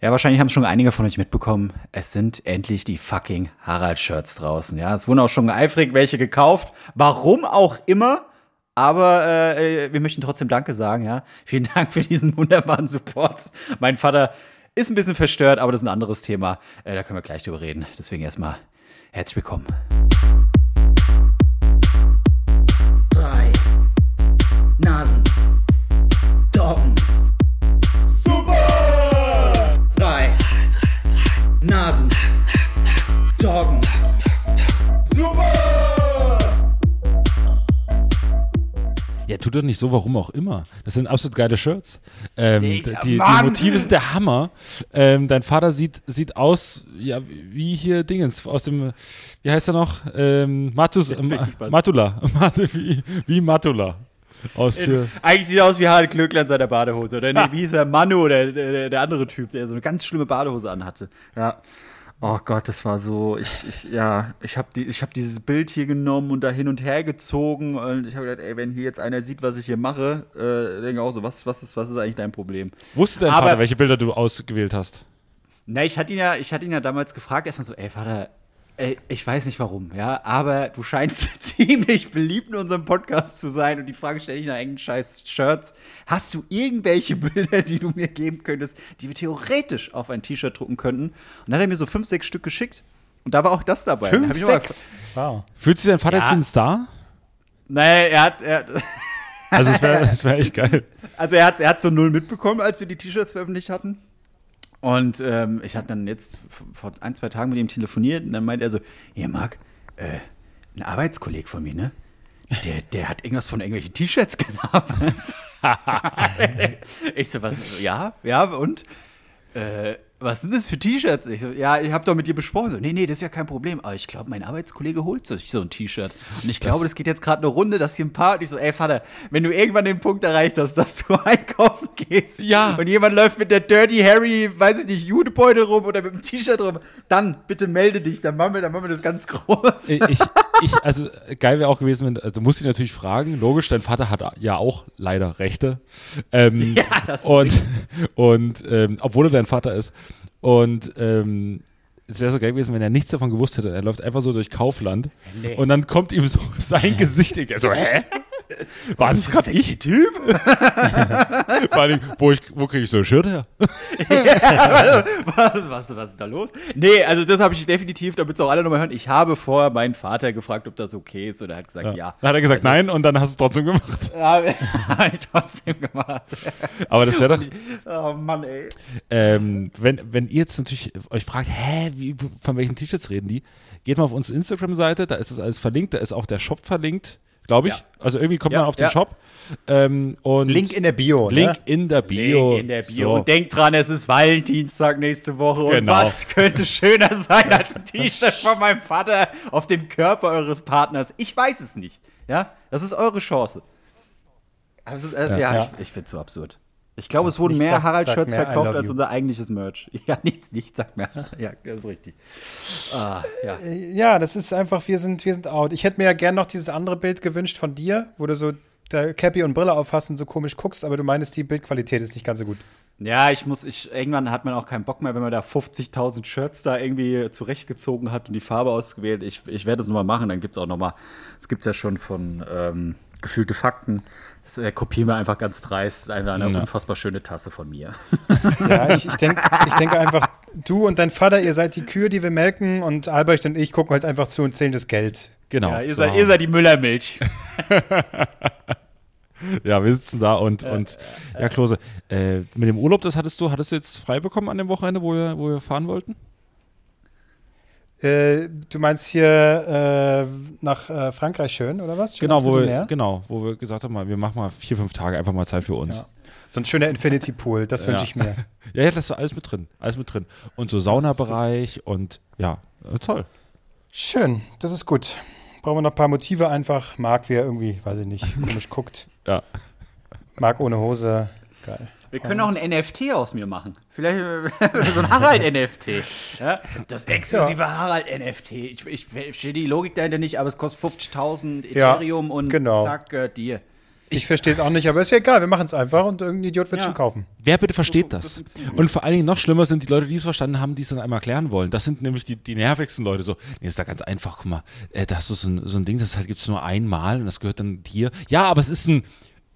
Ja, wahrscheinlich haben schon einige von euch mitbekommen. Es sind endlich die fucking Harald-Shirts draußen. Ja, es wurden auch schon eifrig welche gekauft. Warum auch immer. Aber äh, wir möchten trotzdem Danke sagen, ja. Vielen Dank für diesen wunderbaren Support. Mein Vater ist ein bisschen verstört, aber das ist ein anderes Thema. Äh, da können wir gleich drüber reden. Deswegen erstmal herzlich willkommen. Drei Nasen. Ja, tut doch nicht so, warum auch immer. Das sind absolut geile Shirts. Ähm, die, die Mann! Motive sind der Hammer. Ähm, dein Vater sieht, sieht aus, ja, wie hier Dingens aus dem, wie heißt er noch? Ähm, Matus, bald. Matula. Matu- wie, wie Matula. Aus hier. Eigentlich sieht er aus wie Harald Klöckler in seiner Badehose. Oder nee, wie hieß er? Manu oder der, der andere Typ, der so eine ganz schlimme Badehose anhatte. Ja. Oh Gott, das war so. Ich, ich ja, ich habe die, ich hab dieses Bild hier genommen und da hin und her gezogen. Und ich habe gedacht, ey, wenn hier jetzt einer sieht, was ich hier mache, äh, denke ich auch so, was, was, ist, was ist eigentlich dein Problem? Wusste dein Aber- Vater, welche Bilder du ausgewählt hast? Na, ich hatte ihn ja, ich hatte ihn ja damals gefragt, erstmal so, ey, Vater, ich weiß nicht warum, ja, aber du scheinst ziemlich beliebt in unserem Podcast zu sein und die Frage stelle ich nach engen scheiß Shirts. Hast du irgendwelche Bilder, die du mir geben könntest, die wir theoretisch auf ein T-Shirt drucken könnten? Und dann hat er mir so fünf, sechs Stück geschickt. Und da war auch das dabei. Fünf, sechs. Wow. Fühlt sich dein Vater Ja. jetzt wie ein Star? Naja, er hat, er, hat- Also, es wäre wär echt geil. Also er hat, er hat so null mitbekommen, als wir die T-Shirts veröffentlicht hatten. Und ähm, ich hatte dann jetzt vor ein, zwei Tagen mit ihm telefoniert und dann meint er so, hier Marc, äh, ein Arbeitskollege von mir, ne? Der, der hat irgendwas von irgendwelchen T-Shirts gelabert. ich so, was? Ja, ja, und? Äh, was sind das für T-Shirts? Ich so, ja, ich habe doch mit dir besprochen. So, nee, nee, das ist ja kein Problem. Aber ich glaube, mein Arbeitskollege holt sich so ein T-Shirt. Und ich glaube, das geht jetzt gerade eine Runde, dass hier ein paar. Und ich so, ey, Vater, wenn du irgendwann den Punkt erreicht hast, dass du einkaufen gehst Ja. und jemand läuft mit der Dirty Harry, weiß ich nicht, Judebeutel rum oder mit dem T-Shirt rum, dann bitte melde dich, dann machen wir, dann machen wir das ganz groß. ich, ich, also geil wäre auch gewesen, wenn, also du musst ihn natürlich fragen, logisch, dein Vater hat ja auch leider Rechte. Ähm, Ja, das ist und, und ähm, obwohl er dein Vater ist. Und ähm, es wäre so geil gewesen, wenn er nichts davon gewusst hätte. Er läuft einfach so durch Kaufland Nee. und dann kommt ihm so sein Gesicht. Er so, hä? War das gerade ich? Typ? Vor allem, wo, ich- wo kriege ich so ein Shirt her? was, was, was ist da los? Nee, also das habe ich definitiv, damit es auch alle nochmal hören. Ich habe vorher meinen Vater gefragt, ob das okay ist. Und er hat gesagt, ja. Dann hat er gesagt, nein, und dann hast du es trotzdem gemacht. Ja, habe ich trotzdem gemacht. Aber das wäre doch, Oh Mann, ey. Ähm, wenn, wenn ihr jetzt natürlich euch fragt, hä, wie, von welchen T-Shirts reden die? Geht mal auf unsere Instagram-Seite, da ist es alles verlinkt, da ist auch der Shop verlinkt, glaube ich. Ja. Also irgendwie kommt Ja, man auf den ja. Shop. Ähm, und Link in der Bio. Link Ne? in der Bio. Link in der Bio. So. Und denkt dran, es ist Valentinstag nächste Woche. Und Genau. was könnte schöner sein als ein T-Shirt von meinem Vater auf dem Körper eures Partners? Ich weiß es nicht. Ja, das ist eure Chance. Also, äh, ja, Ja. ich, ich finde es so absurd. Ich glaube, es wurden mehr sagt- mehr, I verkauft als unser eigentliches Merch. Ja, nichts, nichts sagt mehr. Ja, das ist richtig. Ah, ja. Ja, das ist einfach, wir sind, wir sind out. Ich hätte mir ja gern noch dieses andere Bild gewünscht von dir, wo du so der Cappy und Brille aufhast und so komisch guckst, aber du meinst, die Bildqualität ist nicht ganz so gut. Ja, ich muss, ich, irgendwann hat man auch keinen Bock mehr, wenn man da 50.000 Shirts da irgendwie zurechtgezogen hat und die Farbe ausgewählt. Ich, ich werde das nochmal machen, dann gibt es auch nochmal, es gibt ja schon von ähm, gefühlte Fakten. Das äh, kopieren wir einfach ganz dreist, einfach eine Ja. unfassbar schöne Tasse von mir. Ja, ich, ich denke ich denke einfach, du und dein Vater, ihr seid die Kühe, die wir melken und Albrecht und ich gucken halt einfach zu und zählen das Geld. Genau. Ja, ihr, so. seid, ihr seid die Müllermilch. ja, wir sitzen da und, und ja, Klose, äh, mit dem Urlaub, das hattest du, hattest du jetzt frei bekommen an dem Wochenende, wo wir, wo wir fahren wollten? Äh, du meinst hier äh, nach äh, Frankreich schön, oder was? Schön Genau, wo wir, genau, wo wir gesagt haben, wir machen mal vier, fünf Tage einfach mal Zeit für uns. Ja. So ein schöner Infinity Pool, das wünsche Ja. ich mir. Ja, ja, das ist alles mit drin. Alles mit drin. Und so Saunabereich und ja, toll. Schön, das ist gut. Brauchen wir noch ein paar Motive einfach. Marc, wie er irgendwie, weiß ich nicht, komisch guckt. Ja. Marc ohne Hose. Geil. Wir können auch ein NFT aus mir machen. Vielleicht äh, so ein Harald-NFT. Ja? Das exklusive Harald-NFT. Ich, ich verstehe die Logik dahinter nicht, aber es kostet 50.000 Ja, Ethereum und genau. zack, gehört dir. Ich verstehe es auch nicht, aber ist ja egal, wir machen es einfach und irgendein Idiot wird Ja. schon kaufen. Wer bitte versteht das? Und vor allen Dingen noch schlimmer sind die Leute, die es verstanden haben, die es dann einmal erklären wollen. Das sind nämlich die, die nervigsten Leute. So, nee, ist da ganz einfach, guck mal, äh, da hast du so ein, so ein Ding, das halt gibt's nur einmal und das gehört dann dir. Ja, aber es ist ein,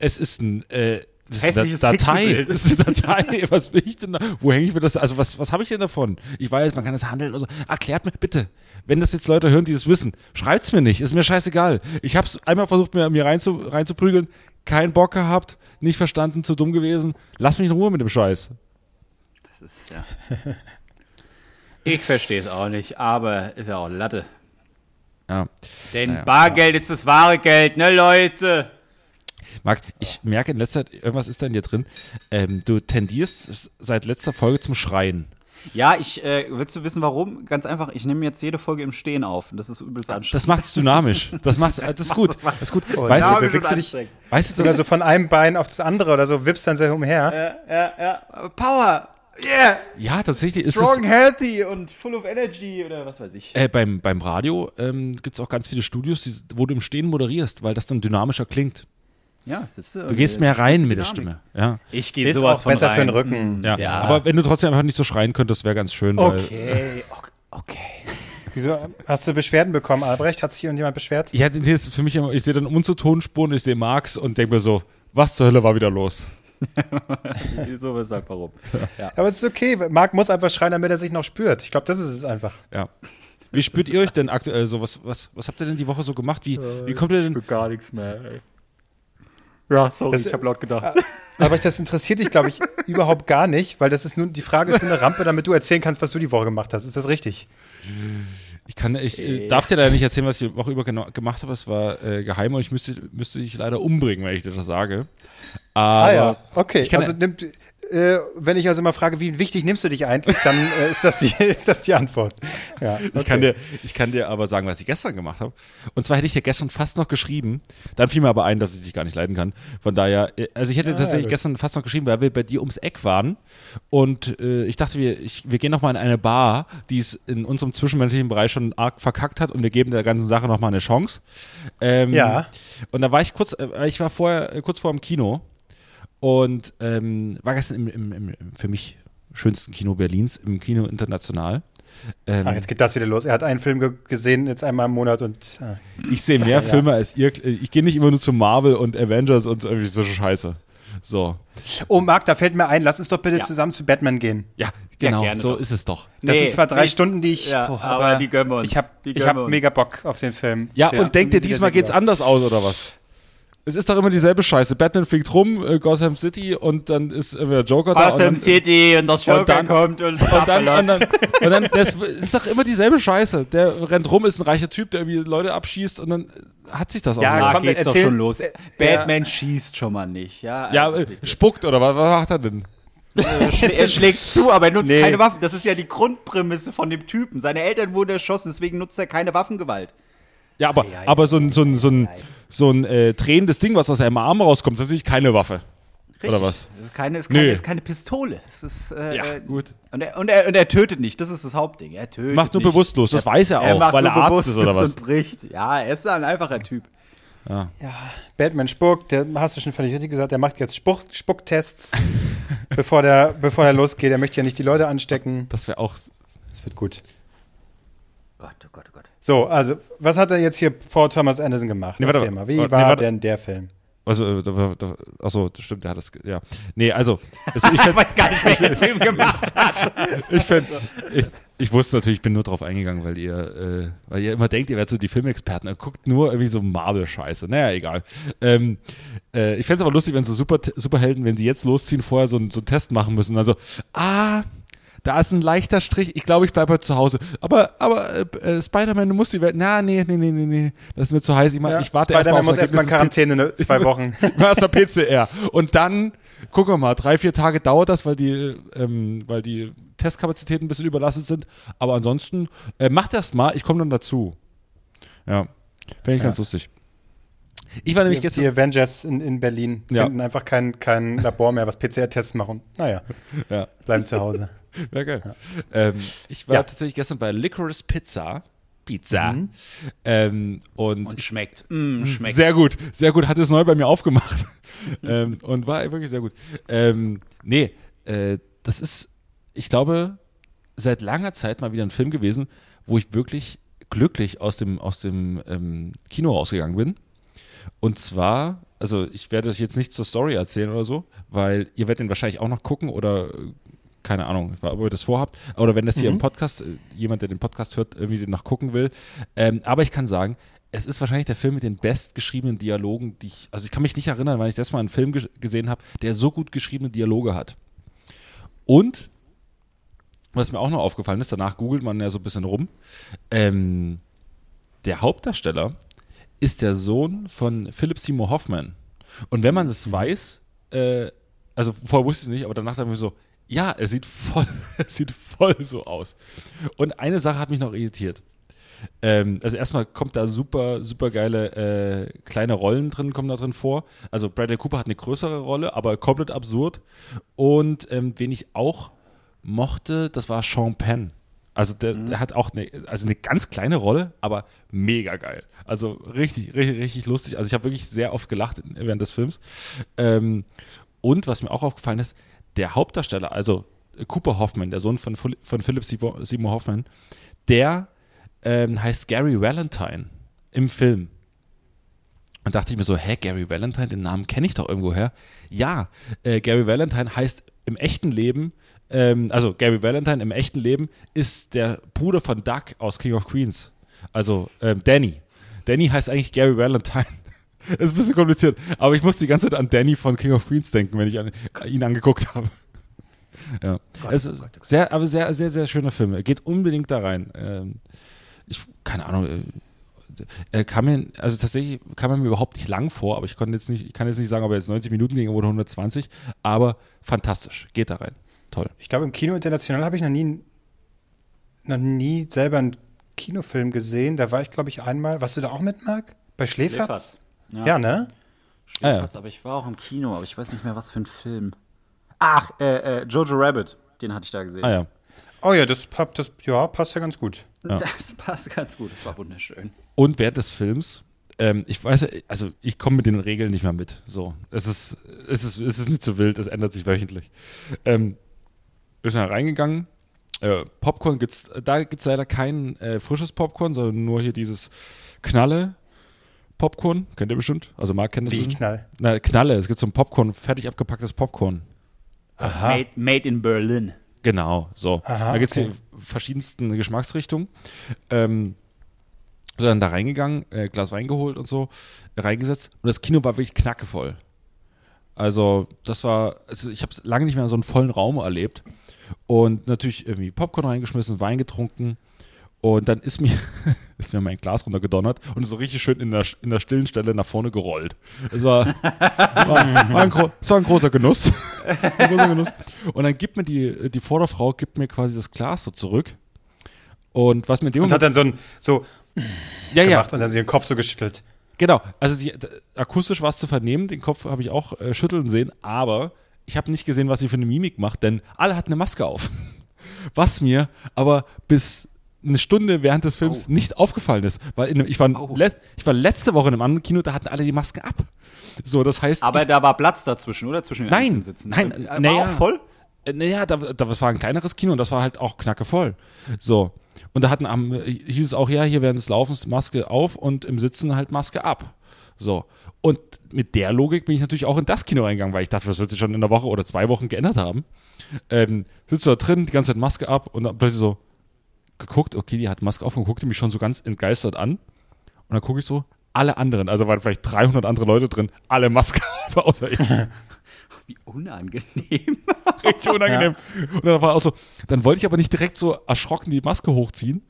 es ist ein, äh, das Hässliches Datei. Das ist eine Datei. Was will ich denn da? Wo hänge ich mir das? Also was, was habe ich denn davon? Ich weiß, man kann das handeln und so. Erklärt mir bitte. Wenn das jetzt Leute hören, die das wissen, schreibt's mir nicht. Ist mir scheißegal. Ich habe es einmal versucht, mir, mir rein zu, reinzuprügeln. Keinen Bock gehabt, nicht verstanden, zu dumm gewesen. Lass mich in Ruhe mit dem Scheiß. Das ist, ja. Ich verstehe es auch nicht, aber ist ja auch Latte. Ja. Denn Naja. Bargeld ist das wahre Geld, ne Leute? Marc, ich merke in letzter Zeit, irgendwas ist da in dir drin. Ähm, du tendierst seit letzter Folge zum Schreien. Ja, ich, äh, willst du wissen warum? Ganz einfach, ich nehme jetzt jede Folge im Stehen auf und das ist übelst anstrengend. Das macht's dynamisch. Das macht's, das ist gut. Das ist gut. Oh, weißt du, bewegst du dich- weißt du, Oder das, so von einem Bein auf das andere oder so, wippst dann so umher. Ja, ja, ja. Power! Yeah! ja, tatsächlich ist Strong, es, healthy und full of energy oder was weiß ich. äh, beim, beim Radio ähm, gibt's auch ganz viele Studios, die, wo du im Stehen moderierst, weil das dann dynamischer klingt. Ja, es ist, äh, Du gehst mehr rein mit der Stimme. Ja. Ich gehe Ist sowas auch von besser rein. für den Rücken. Ja. Ja. aber wenn du trotzdem einfach nicht so schreien könntest, wäre ganz schön. Weil, Okay, okay. Wieso hast du Beschwerden bekommen, Albrecht? Hat sich irgendjemand beschwert? ich das ist für mich immer, ich sehe dann unsere Tonspuren, ich sehe Marx und denke mir so, was zur Hölle war wieder los? so sagt warum. Aber es ist okay. Marc muss einfach schreien, damit er sich noch spürt. Ich glaube, das ist es einfach. Ja. Wie spürt ihr euch denn aktuell so? Was, was, was habt ihr denn die Woche so gemacht? Wie, wie kommt ihr denn? gar nichts mehr, ey. Ja, sorry, Das- ich habe laut gedacht. Aber das interessiert dich, glaube ich, überhaupt gar nicht, weil das ist nun, die Frage ist nur eine Rampe, damit du erzählen kannst, was du die Woche gemacht hast. Ist das richtig? Ich kann, ich äh, darf dir leider nicht erzählen, was ich die Woche über genau gemacht habe. Es war äh, geheim und ich müsste, müsste dich leider umbringen, wenn ich dir das sage. Aber ah ja, okay. ich kann- Also nimmt, äh, wenn ich also mal frage, wie wichtig nimmst du dich eigentlich, dann äh, ist, das die, ist das die Antwort. Ja, okay. Ich, kann dir, ich kann dir aber sagen, was ich gestern gemacht habe. Und zwar hätte ich dir gestern fast noch geschrieben. Dann fiel mir aber ein, dass ich dich gar nicht leiden kann. Von daher, äh, also ich hätte tatsächlich gut. gestern fast noch geschrieben, weil wir bei dir ums Eck waren. Und äh, ich dachte, wir, ich, wir gehen noch mal in eine Bar, die es in unserem zwischenmenschlichen Bereich schon arg verkackt hat. Und wir geben der ganzen Sache noch mal eine Chance. Ähm, Ja. Und da war ich kurz, äh, ich war vorher, äh, kurz vor dem Kino. Und ähm, war gestern im, im, im, für mich schönsten Kino Berlins, im Kino International. Ähm, Ach, jetzt geht das wieder los. Er hat einen Film ge gesehen, jetzt einmal im Monat und äh, Ich sehe mehr Filme als ihr. Ich gehe nicht immer nur zu Marvel und Avengers und irgendwie so Scheiße. So. Oh, Marc, da fällt mir ein, lass uns doch bitte Ja. zusammen zu Batman gehen. Ja, genau. gerne so doch. ist es doch. Das Nee, sind zwar drei nee. Stunden, die ich. Ja, boah, aber die gönnen wir uns. Ich habe hab mega Bock auf den Film. Ja, Der und denkt ihr, diesmal geht's gut anders aus oder was? Es ist doch immer dieselbe Scheiße. Batman fliegt rum, äh, Gotham City und dann ist immer der Joker da. Gotham und dann, City und der Joker dann- kommt und, Und dann, und dann, und dann das ist doch immer dieselbe Scheiße. Der rennt rum, ist ein reicher Typ, der irgendwie Leute abschießt und dann hat sich das auch Ja, da komm, geht's doch erzähl- schon los. äh, Batman schießt schon mal nicht. Ja, Ja, also äh, bitte. spuckt oder was, was macht er denn? er schlägt zu, aber er nutzt Nee. keine Waffen. Das ist ja die Grundprämisse von dem Typen. Seine Eltern wurden erschossen, deswegen nutzt er keine Waffengewalt. Ja, aber, ja, aber so ein, so ein, so ein, so ein äh, drehendes Ding, was aus seinem Arm rauskommt, ist natürlich keine Waffe. Oder was? Das ist keine, ist keine, ist keine Pistole. Das ist, äh, Ja, äh, gut. Und er, und, er, und er tötet nicht, das ist das Hauptding. Er tötet Macht nur nicht. bewusstlos, das weiß er auch, macht weil nur er Arzt ist oder bewusstlos was. Und bricht. Ja, er ist ein einfacher Typ. Batman spuckt, der hast du schon völlig richtig gesagt, der macht jetzt Spuck, Spucktests, bevor der, bevor der losgeht. Er möchte ja nicht die Leute anstecken. Das wäre auch. Das wird gut. Gott, oh Gott, oh Gott. So, also, was hat er jetzt hier vor Thomas Anderson gemacht? Nee, warte mal. wie Warte, war nee, warte. denn der Film? Also, äh, achso, stimmt, der hat das. Ja. Nee, also. also ich Ich fänd, weiß gar nicht, wer den Film gemacht hat. ich, fänd, ich, ich wusste natürlich, ich bin nur drauf eingegangen, weil ihr, äh, weil ihr immer denkt, ihr werdet so die Filmexperten. Ihr guckt nur irgendwie so Marvel-Scheiße. Naja, egal. Ähm, äh, ich fände es aber lustig, wenn so Super, Superhelden, wenn sie jetzt losziehen, vorher so, einen- so einen Test machen müssen. Also, ah. Da ist ein leichter Strich. Ich glaube, ich bleibe heute zu Hause. Aber, aber äh, äh, Spider-Man, du musst die Welt. Na, nee, nee, nee, nee, nee. Das ist mir zu heiß. Ich, mach, Ja, ich warte erst mal Spider-Man muss erstmal in Quarantäne ne, zwei Wochen. Erster PCR. Und dann, gucken wir mal, drei, vier Tage dauert das, weil die, ähm, weil die Testkapazitäten ein bisschen überlastet sind. Aber ansonsten, äh, macht erst mal, ich komme dann dazu. Ja, fände ich ganz lustig. Ich war nämlich Die, die gestern. Avengers in, in Berlin Ja. finden einfach kein, kein Labor mehr, was PCR-Tests machen. Naja, Ja, bleiben zu Hause. ja geil. Ähm, ich war Ja. tatsächlich gestern bei Licorice Pizza. Pizza. Ähm, und, Und schmeckt. Mm, schmeckt. sehr gut, sehr gut, hat es neu bei mir aufgemacht. ähm, und war wirklich sehr gut. Ähm, nee, äh, das ist, ich glaube, seit langer Zeit mal wieder ein Film gewesen, wo ich wirklich glücklich aus dem, aus dem ähm, Kino rausgegangen bin. Und zwar, also ich werde euch jetzt nicht zur Story erzählen oder so, weil ihr werdet den wahrscheinlich auch noch gucken oder keine Ahnung, ob ihr das vorhabt. Oder wenn das hier im Podcast, äh, jemand, der den Podcast hört, irgendwie den noch gucken will. Ähm, aber ich kann sagen, es ist wahrscheinlich der Film mit den bestgeschriebenen Dialogen, die ich, also ich kann mich nicht erinnern, weil ich das mal einen Film ge gesehen habe, der so gut geschriebene Dialoge hat. Und, was mir auch noch aufgefallen ist, danach googelt man ja so ein bisschen rum, ähm, der Hauptdarsteller ist der Sohn von Philip Seymour Hoffman. Und wenn man das weiß, äh, also vorher wusste ich es nicht, aber danach dachte ich mir so, ja, er sieht voll, er sieht voll so aus. Und eine Sache hat mich noch irritiert. Ähm, also erstmal kommt da super, super geile äh, kleine Rollen drin, kommen da drin vor. Also Bradley Cooper hat eine größere Rolle, aber komplett absurd. Und ähm, wen ich auch mochte, das war Sean Penn. Also der, der hat auch eine, also eine ganz kleine Rolle, aber mega geil. Also richtig, richtig, richtig lustig. Also ich habe wirklich sehr oft gelacht während des Films. Ähm, und was mir auch aufgefallen ist, der Hauptdarsteller, also Cooper Hoffman, der Sohn von, von Philip Seymour Hoffman, der ähm, heißt Gary Valentine im Film. Und dachte ich mir so, hä, Gary Valentine, den Namen kenne ich doch irgendwo her. Ja, äh, Gary Valentine heißt im echten Leben, ähm, also Gary Valentine im echten Leben ist der Bruder von Doug aus King of Queens. Also ähm, Danny. Danny heißt eigentlich Gary Valentine. Ist ein bisschen kompliziert, aber ich musste die ganze Zeit an Danny von King of Queens denken, wenn ich an, ihn angeguckt habe. Ja. es ist sehr, aber sehr, sehr, sehr schöner Film. Er geht unbedingt da rein. Ähm, ich, keine Ahnung, äh, er kam mir, also tatsächlich kam er mir überhaupt nicht lang vor, aber ich konnte jetzt nicht, ich kann jetzt nicht sagen, ob er jetzt 90 Minuten ging oder 120, aber fantastisch. Geht da rein. Toll. Ich glaube, im Kino international habe ich noch nie, noch nie selber einen Kinofilm gesehen. Da war ich, glaube ich, einmal. Warst du da auch mit, Marc? Bei Schläferz? Ja, Ja, ne? Schläferz, aber ich war auch im Kino, aber ich weiß nicht mehr, was für ein Film. Ach, äh, äh, Jojo Rabbit, den hatte ich da gesehen. Ah ja. Oh ja, das, das ja, passt ja ganz gut. Das passt ganz gut, das war wunderschön. Und während des Films, ähm, ich weiß, also ich komme mit den Regeln nicht mehr mit. So, es ist, es ist, es ist mir zu wild, es ändert sich wöchentlich. Ähm, wir sind da reingegangen. Äh, Popcorn gibt's, da gibt's leider kein äh, frisches Popcorn, sondern nur hier dieses Knalle Popcorn, kennt ihr bestimmt. Also Marc kennt das. Wie. Knall. Na, Knalle, es gibt so ein Popcorn, fertig abgepacktes Popcorn. Made, made in Berlin. Genau, so. Aha, da gibt es okay. die verschiedensten Geschmacksrichtungen. Ähm, so dann da reingegangen, äh, Glas Wein geholt und so, reingesetzt. Und das Kino war wirklich knackevoll. Also, das war, also ich habe lange nicht mehr so einen vollen Raum erlebt. Und natürlich irgendwie Popcorn reingeschmissen, Wein getrunken. Und dann ist mir, ist mir mein Glas runtergedonnert und so richtig schön in der, in der stillen Stelle nach vorne gerollt. Es war, war, war, ein, es war ein großer Genuss. ein großer Genuss. Und dann gibt mir die, die Vorderfrau gibt mir quasi das Glas so zurück. Und was mir in dem Und hat dann so ein so ja, ja, gemacht und dann sie den Kopf so geschüttelt. Genau, also sie, akustisch war es zu vernehmen, den Kopf habe ich auch äh, schütteln sehen, aber ich habe nicht gesehen, was sie für eine Mimik macht, denn alle hatten eine Maske auf. Was mir aber bis eine Stunde während des Films nicht aufgefallen ist, weil in, ich, war, le ich war letzte Woche in einem anderen Kino, da hatten alle die Maske ab. So, das heißt, Aber ich, da war Platz dazwischen, oder? Zwischen den Nein, Sitzen. nein, Äh, war naja. auch voll? äh, naja, da, da, das war ein kleineres Kino und das war halt auch knackevoll. So. Und da hatten am, hieß es auch, ja, hier während des Laufens Maske auf und im Sitzen halt Maske ab. So. Und mit der Logik bin ich natürlich auch in das Kino reingegangen, weil ich dachte, das wird sich schon in einer Woche oder zwei Wochen geändert haben. Ähm, sitzt du da drin, die ganze Zeit Maske ab und dann plötzlich so geguckt, okay, die hat Maske auf und guckte mich schon so ganz entgeistert an. Und dann gucke ich so, alle anderen, also waren vielleicht 300 andere Leute drin, alle Maske auf, außer ich. Wie unangenehm. richtig unangenehm. Und dann war auch so, dann wollte ich aber nicht direkt so erschrocken die Maske hochziehen.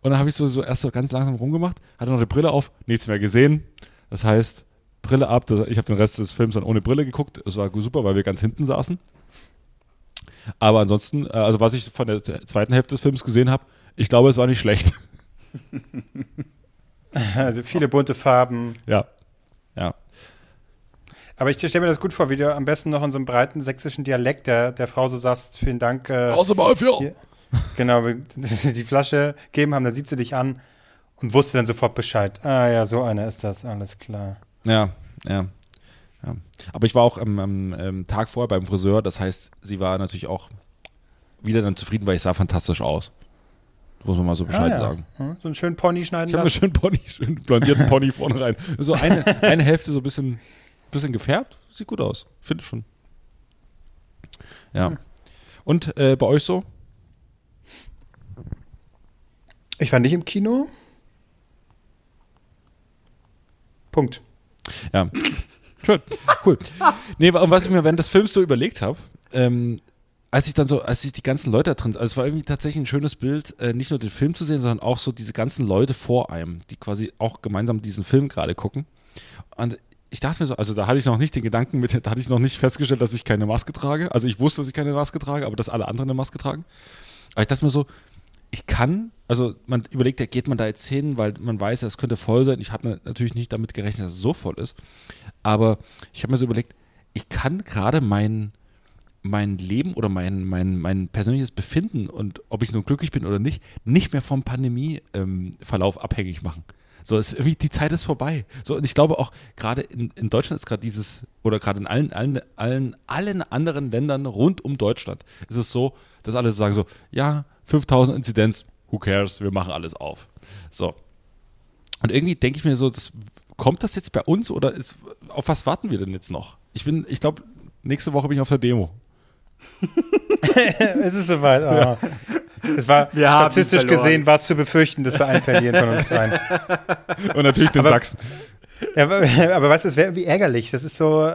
Und dann habe ich so, so erst so ganz langsam rumgemacht, hatte noch die Brille auf, nichts mehr gesehen. Das heißt, Brille ab, ich habe den Rest des Films dann ohne Brille geguckt. Es war super, weil wir ganz hinten saßen. Aber ansonsten, äh, also was ich von der zweiten Hälfte des Films gesehen habe, ich glaube, es war nicht schlecht. Also viele bunte Farben. ja. Ja. Aber ich stelle mir das gut vor, wie du am besten noch in so einem breiten sächsischen Dialekt der, der Frau so sagst, vielen Dank. Äh, Außer mal für. Genau, die Flasche geben haben, dann sieht sie dich an. Und wusste dann sofort Bescheid. Ah ja, so einer ist das, alles klar. Ja, ja. ja. Aber ich war auch am, am, am Tag vorher beim Friseur, das heißt, sie war natürlich auch wieder dann zufrieden, weil ich sah fantastisch aus. Muss man mal so Bescheid ah, ja. sagen. Hm, So einen schönen Pony schneiden Ich habe mir lassen. schön Pony, schön blondierten Pony vorne rein. So eine, eine Hälfte so ein bisschen, bisschen gefärbt. Sieht gut aus. Finde ich schon. Ja. Und äh, bei euch so? Ich war nicht im Kino. Punkt. Ja. Schön. Cool. Nee, und was ich mir während des Films so überlegt habe, ähm, als ich dann so, als ich die ganzen Leute da drin, also es war irgendwie tatsächlich ein schönes Bild, äh, nicht nur den Film zu sehen, sondern auch so diese ganzen Leute vor einem, die quasi auch gemeinsam diesen Film gerade gucken. Und ich dachte mir so, also da hatte ich noch nicht den Gedanken mit, da hatte ich noch nicht festgestellt, dass ich keine Maske trage. Also ich wusste, dass ich keine Maske trage, aber dass alle anderen eine Maske tragen. Aber ich dachte mir so, ich kann, also man überlegt ja, geht man da jetzt hin, weil man weiß, es könnte voll sein. Ich habe natürlich nicht damit gerechnet, dass es so voll ist. Aber ich habe mir so überlegt, ich kann gerade mein, mein Leben oder mein, mein, mein persönliches Befinden und ob ich nun glücklich bin oder nicht, nicht mehr vom Pandemie-Verlauf abhängig machen. So, es, irgendwie, die Zeit ist vorbei. So, und ich glaube auch, gerade in, in Deutschland ist gerade dieses, oder gerade in allen, allen, allen, allen anderen Ländern rund um Deutschland ist es so, dass alle sagen so, ja, 5000 Inzidenz, who cares, wir machen alles auf. So. Und irgendwie denke ich mir so, das, kommt das jetzt bei uns oder ist, auf was warten wir denn jetzt noch? Ich bin, ich glaube, nächste Woche bin ich auf der Demo. es ist soweit. Ah. Es war Wir statistisch gesehen, war es zu befürchten, dass wir einen verlieren von uns dreien. Und natürlich den Aber- Sachsen. Ja, aber, aber weißt du, es wäre irgendwie ärgerlich. Das ist so,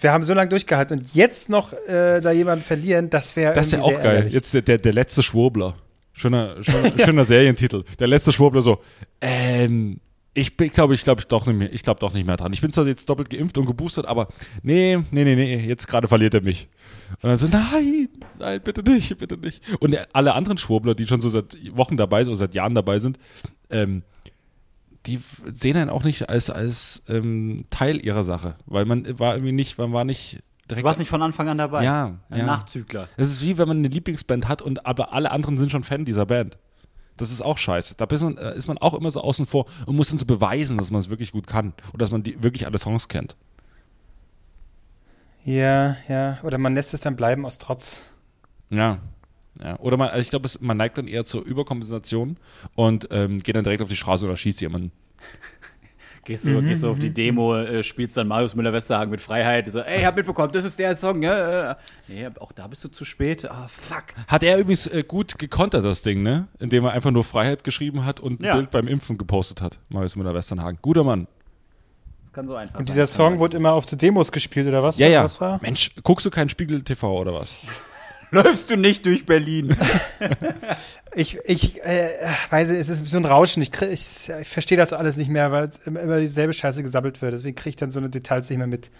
wir haben so lange durchgehalten und jetzt noch äh, da jemanden verlieren, das wäre Das ist ja auch geil. ärgerlich. Jetzt der, der, der letzte Schwurbler. Schöner, schöner, schöner Serientitel. Der letzte Schwurbler so, ähm, ich glaube, ich glaube ich doch nicht mehr, ich glaube doch nicht mehr dran. Ich bin zwar jetzt doppelt geimpft und geboostert, aber nee, nee, nee, nee, jetzt gerade verliert er mich. Und dann so, nein, nein, bitte nicht, bitte nicht. Und alle anderen Schwurbler, die schon so seit Wochen dabei sind oder seit Jahren dabei sind, ähm, die sehen einen auch nicht als, als ähm, Teil ihrer Sache, weil man war irgendwie nicht, man war nicht direkt. Du warst nicht von Anfang an dabei. Ja, Ein ja. Nachzügler. Es ist wie wenn man eine Lieblingsband hat und aber alle anderen sind schon Fan dieser Band. Das ist auch scheiße. Da ist man, äh, ist man auch immer so außen vor und muss dann so beweisen, dass man es wirklich gut kann und dass man die, wirklich alle Songs kennt. Ja, ja. Oder man lässt es dann bleiben aus Trotz. Ja. ja. Oder man, also ich glaube, man neigt dann eher zur Überkompensation und ähm, geht dann direkt auf die Straße oder schießt jemanden. Gehst du, gehst du auf die Demo, äh, spielst dann Marius Müller-Westerhagen mit Freiheit. So, ey, hab mitbekommen, das ist der Song, ja? Nee, auch da bist du zu spät. Ah, fuck. Hat er übrigens äh, gut gekontert, das Ding, ne? Indem er einfach nur Freiheit geschrieben hat und ein Ja. Bild beim Impfen gepostet hat. Marius Müller-Westernhagen. Guter Mann. Das kann so einfach Und sein. dieser Song wurde immer auf den Demos gespielt, oder was? Ja, ja. Was war? Mensch, guckst du keinen Spiegel TV oder was? Läufst du nicht durch Berlin? Ich, ich äh, weiß, es ist so ein Rauschen. Ich, krieg- ich, ich verstehe das alles nicht mehr, weil immer, immer dieselbe Scheiße gesammelt wird. Deswegen kriege ich dann so eine Details nicht mehr mit.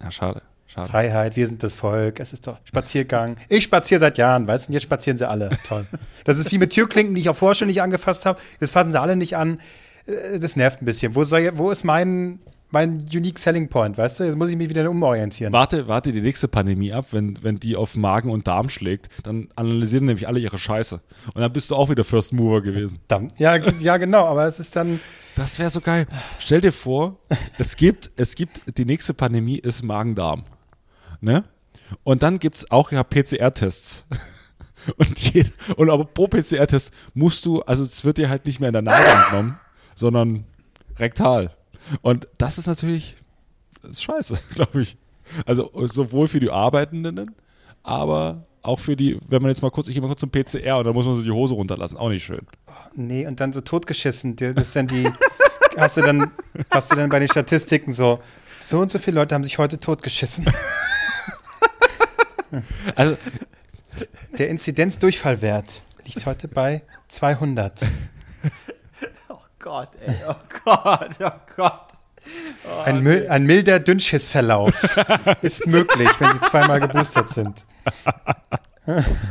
Ja, schade. Schade. Freiheit, wir sind das Volk, es ist doch Spaziergang. Ich spaziere seit Jahren, weißt du, und jetzt spazieren sie alle. Toll. Das ist wie mit Türklinken, die ich auch vorher schon nicht angefasst habe. Jetzt fassen sie alle nicht an. Äh, Das nervt ein bisschen. Wo, soll, wo ist mein, mein Unique Selling Point, weißt du? Jetzt muss ich mich wieder umorientieren. Warte, warte die nächste Pandemie ab, wenn, wenn die auf Magen und Darm schlägt, dann analysieren nämlich alle ihre Scheiße. Und dann bist du auch wieder First Mover gewesen. Ja, ja, genau, aber es ist dann. Das wäre so geil. Stell dir vor, es gibt, es gibt, die nächste Pandemie ist Magen-Darm. Ne? Und dann gibt es auch ja PCR-Tests. Und, jed- und aber pro PCR-Test musst du, also es wird dir halt nicht mehr in der Nase entnommen, sondern rektal. Und das ist natürlich das ist scheiße, glaube ich. Also sowohl für die Arbeitenden, aber auch für die, wenn man jetzt mal kurz, ich gehe mal kurz zum PCR und dann muss man so die Hose runterlassen, auch nicht schön. Nee, und dann so totgeschissen. Das ist dann die. hast, du dann, hast du dann bei den Statistiken so. So und so viele Leute haben sich heute totgeschissen. Also Der Inzidenzdurchfallwert liegt heute bei 200. Oh Gott, ey. Oh Gott, oh Gott. Ein, mil ein milder Dünnschissverlauf ist möglich, wenn sie zweimal geboostert sind.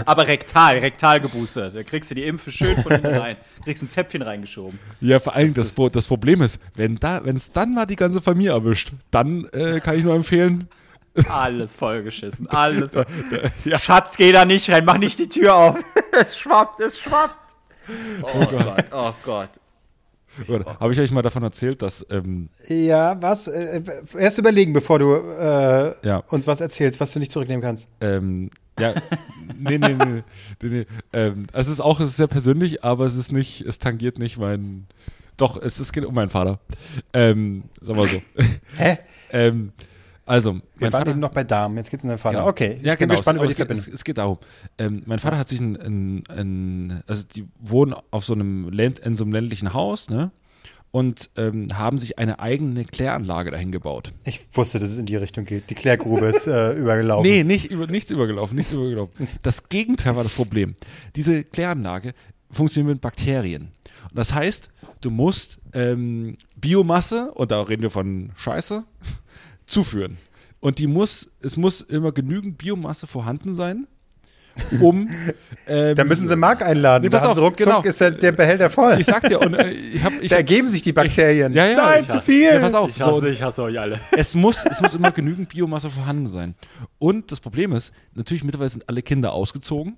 Aber rektal, rektal geboostert. Da kriegst du die Impfe schön von hinten rein. Kriegst ein Zäpfchen reingeschoben. Ja, vor allem das, Pro- das Problem ist, wenn da, es dann mal die ganze Familie erwischt, dann äh, kann ich nur empfehlen, Alles vollgeschissen. Alles voll. ja. Schatz, geh da nicht rein, mach nicht die Tür auf. es schwappt, es schwappt. Oh, Gott, oh Gott. Habe ich euch mal davon erzählt, dass ähm, Ja, was? Äh, erst überlegen, bevor du äh, Ja. uns was erzählst, was du nicht zurücknehmen kannst. ähm, ja, nee, nee, nee, nee, nee. Ähm, es ist auch, es ist sehr persönlich, aber es ist nicht, es tangiert nicht mein, doch, es, es geht um meinen Vater. Ähm, sag mal so. Hä? ähm, also, Wir mein waren Vater, eben noch bei Damen, jetzt geht's um deinen Vater. Genau. Okay, ich ja, bin genau. gespannt es, über die es, geht- Verbindung. es, es geht darum. Ähm, mein Vater hat sich ein, ein, ein, also die wohnen auf so einem Land, in so einem ländlichen Haus, ne? Und ähm, haben sich eine eigene Kläranlage dahin gebaut. Ich wusste, dass es in die Richtung geht. Die Klärgrube ist äh, übergelaufen. Nee, nicht über, nichts übergelaufen, nichts übergelaufen. Das Gegenteil war das Problem. Diese Kläranlage funktioniert mit Bakterien. Und das heißt, du musst ähm, Biomasse, und da reden wir von Scheiße, zuführen. Und die muss, es muss immer genügend Biomasse vorhanden sein, um. Ähm, Da müssen sie Mark einladen. Nee, da pass haben sie auf, ruckzuck genau. ist der, der Behälter voll. Ich sag dir, und äh, ich hab, ich da ergeben sich die Bakterien. Ja, ja, Nein, ich zu viel. Ja, pass auf. Ich hasse, so, ich hasse euch alle. es, muss, es muss immer genügend Biomasse vorhanden sein. Und das Problem ist, natürlich mittlerweile sind alle Kinder ausgezogen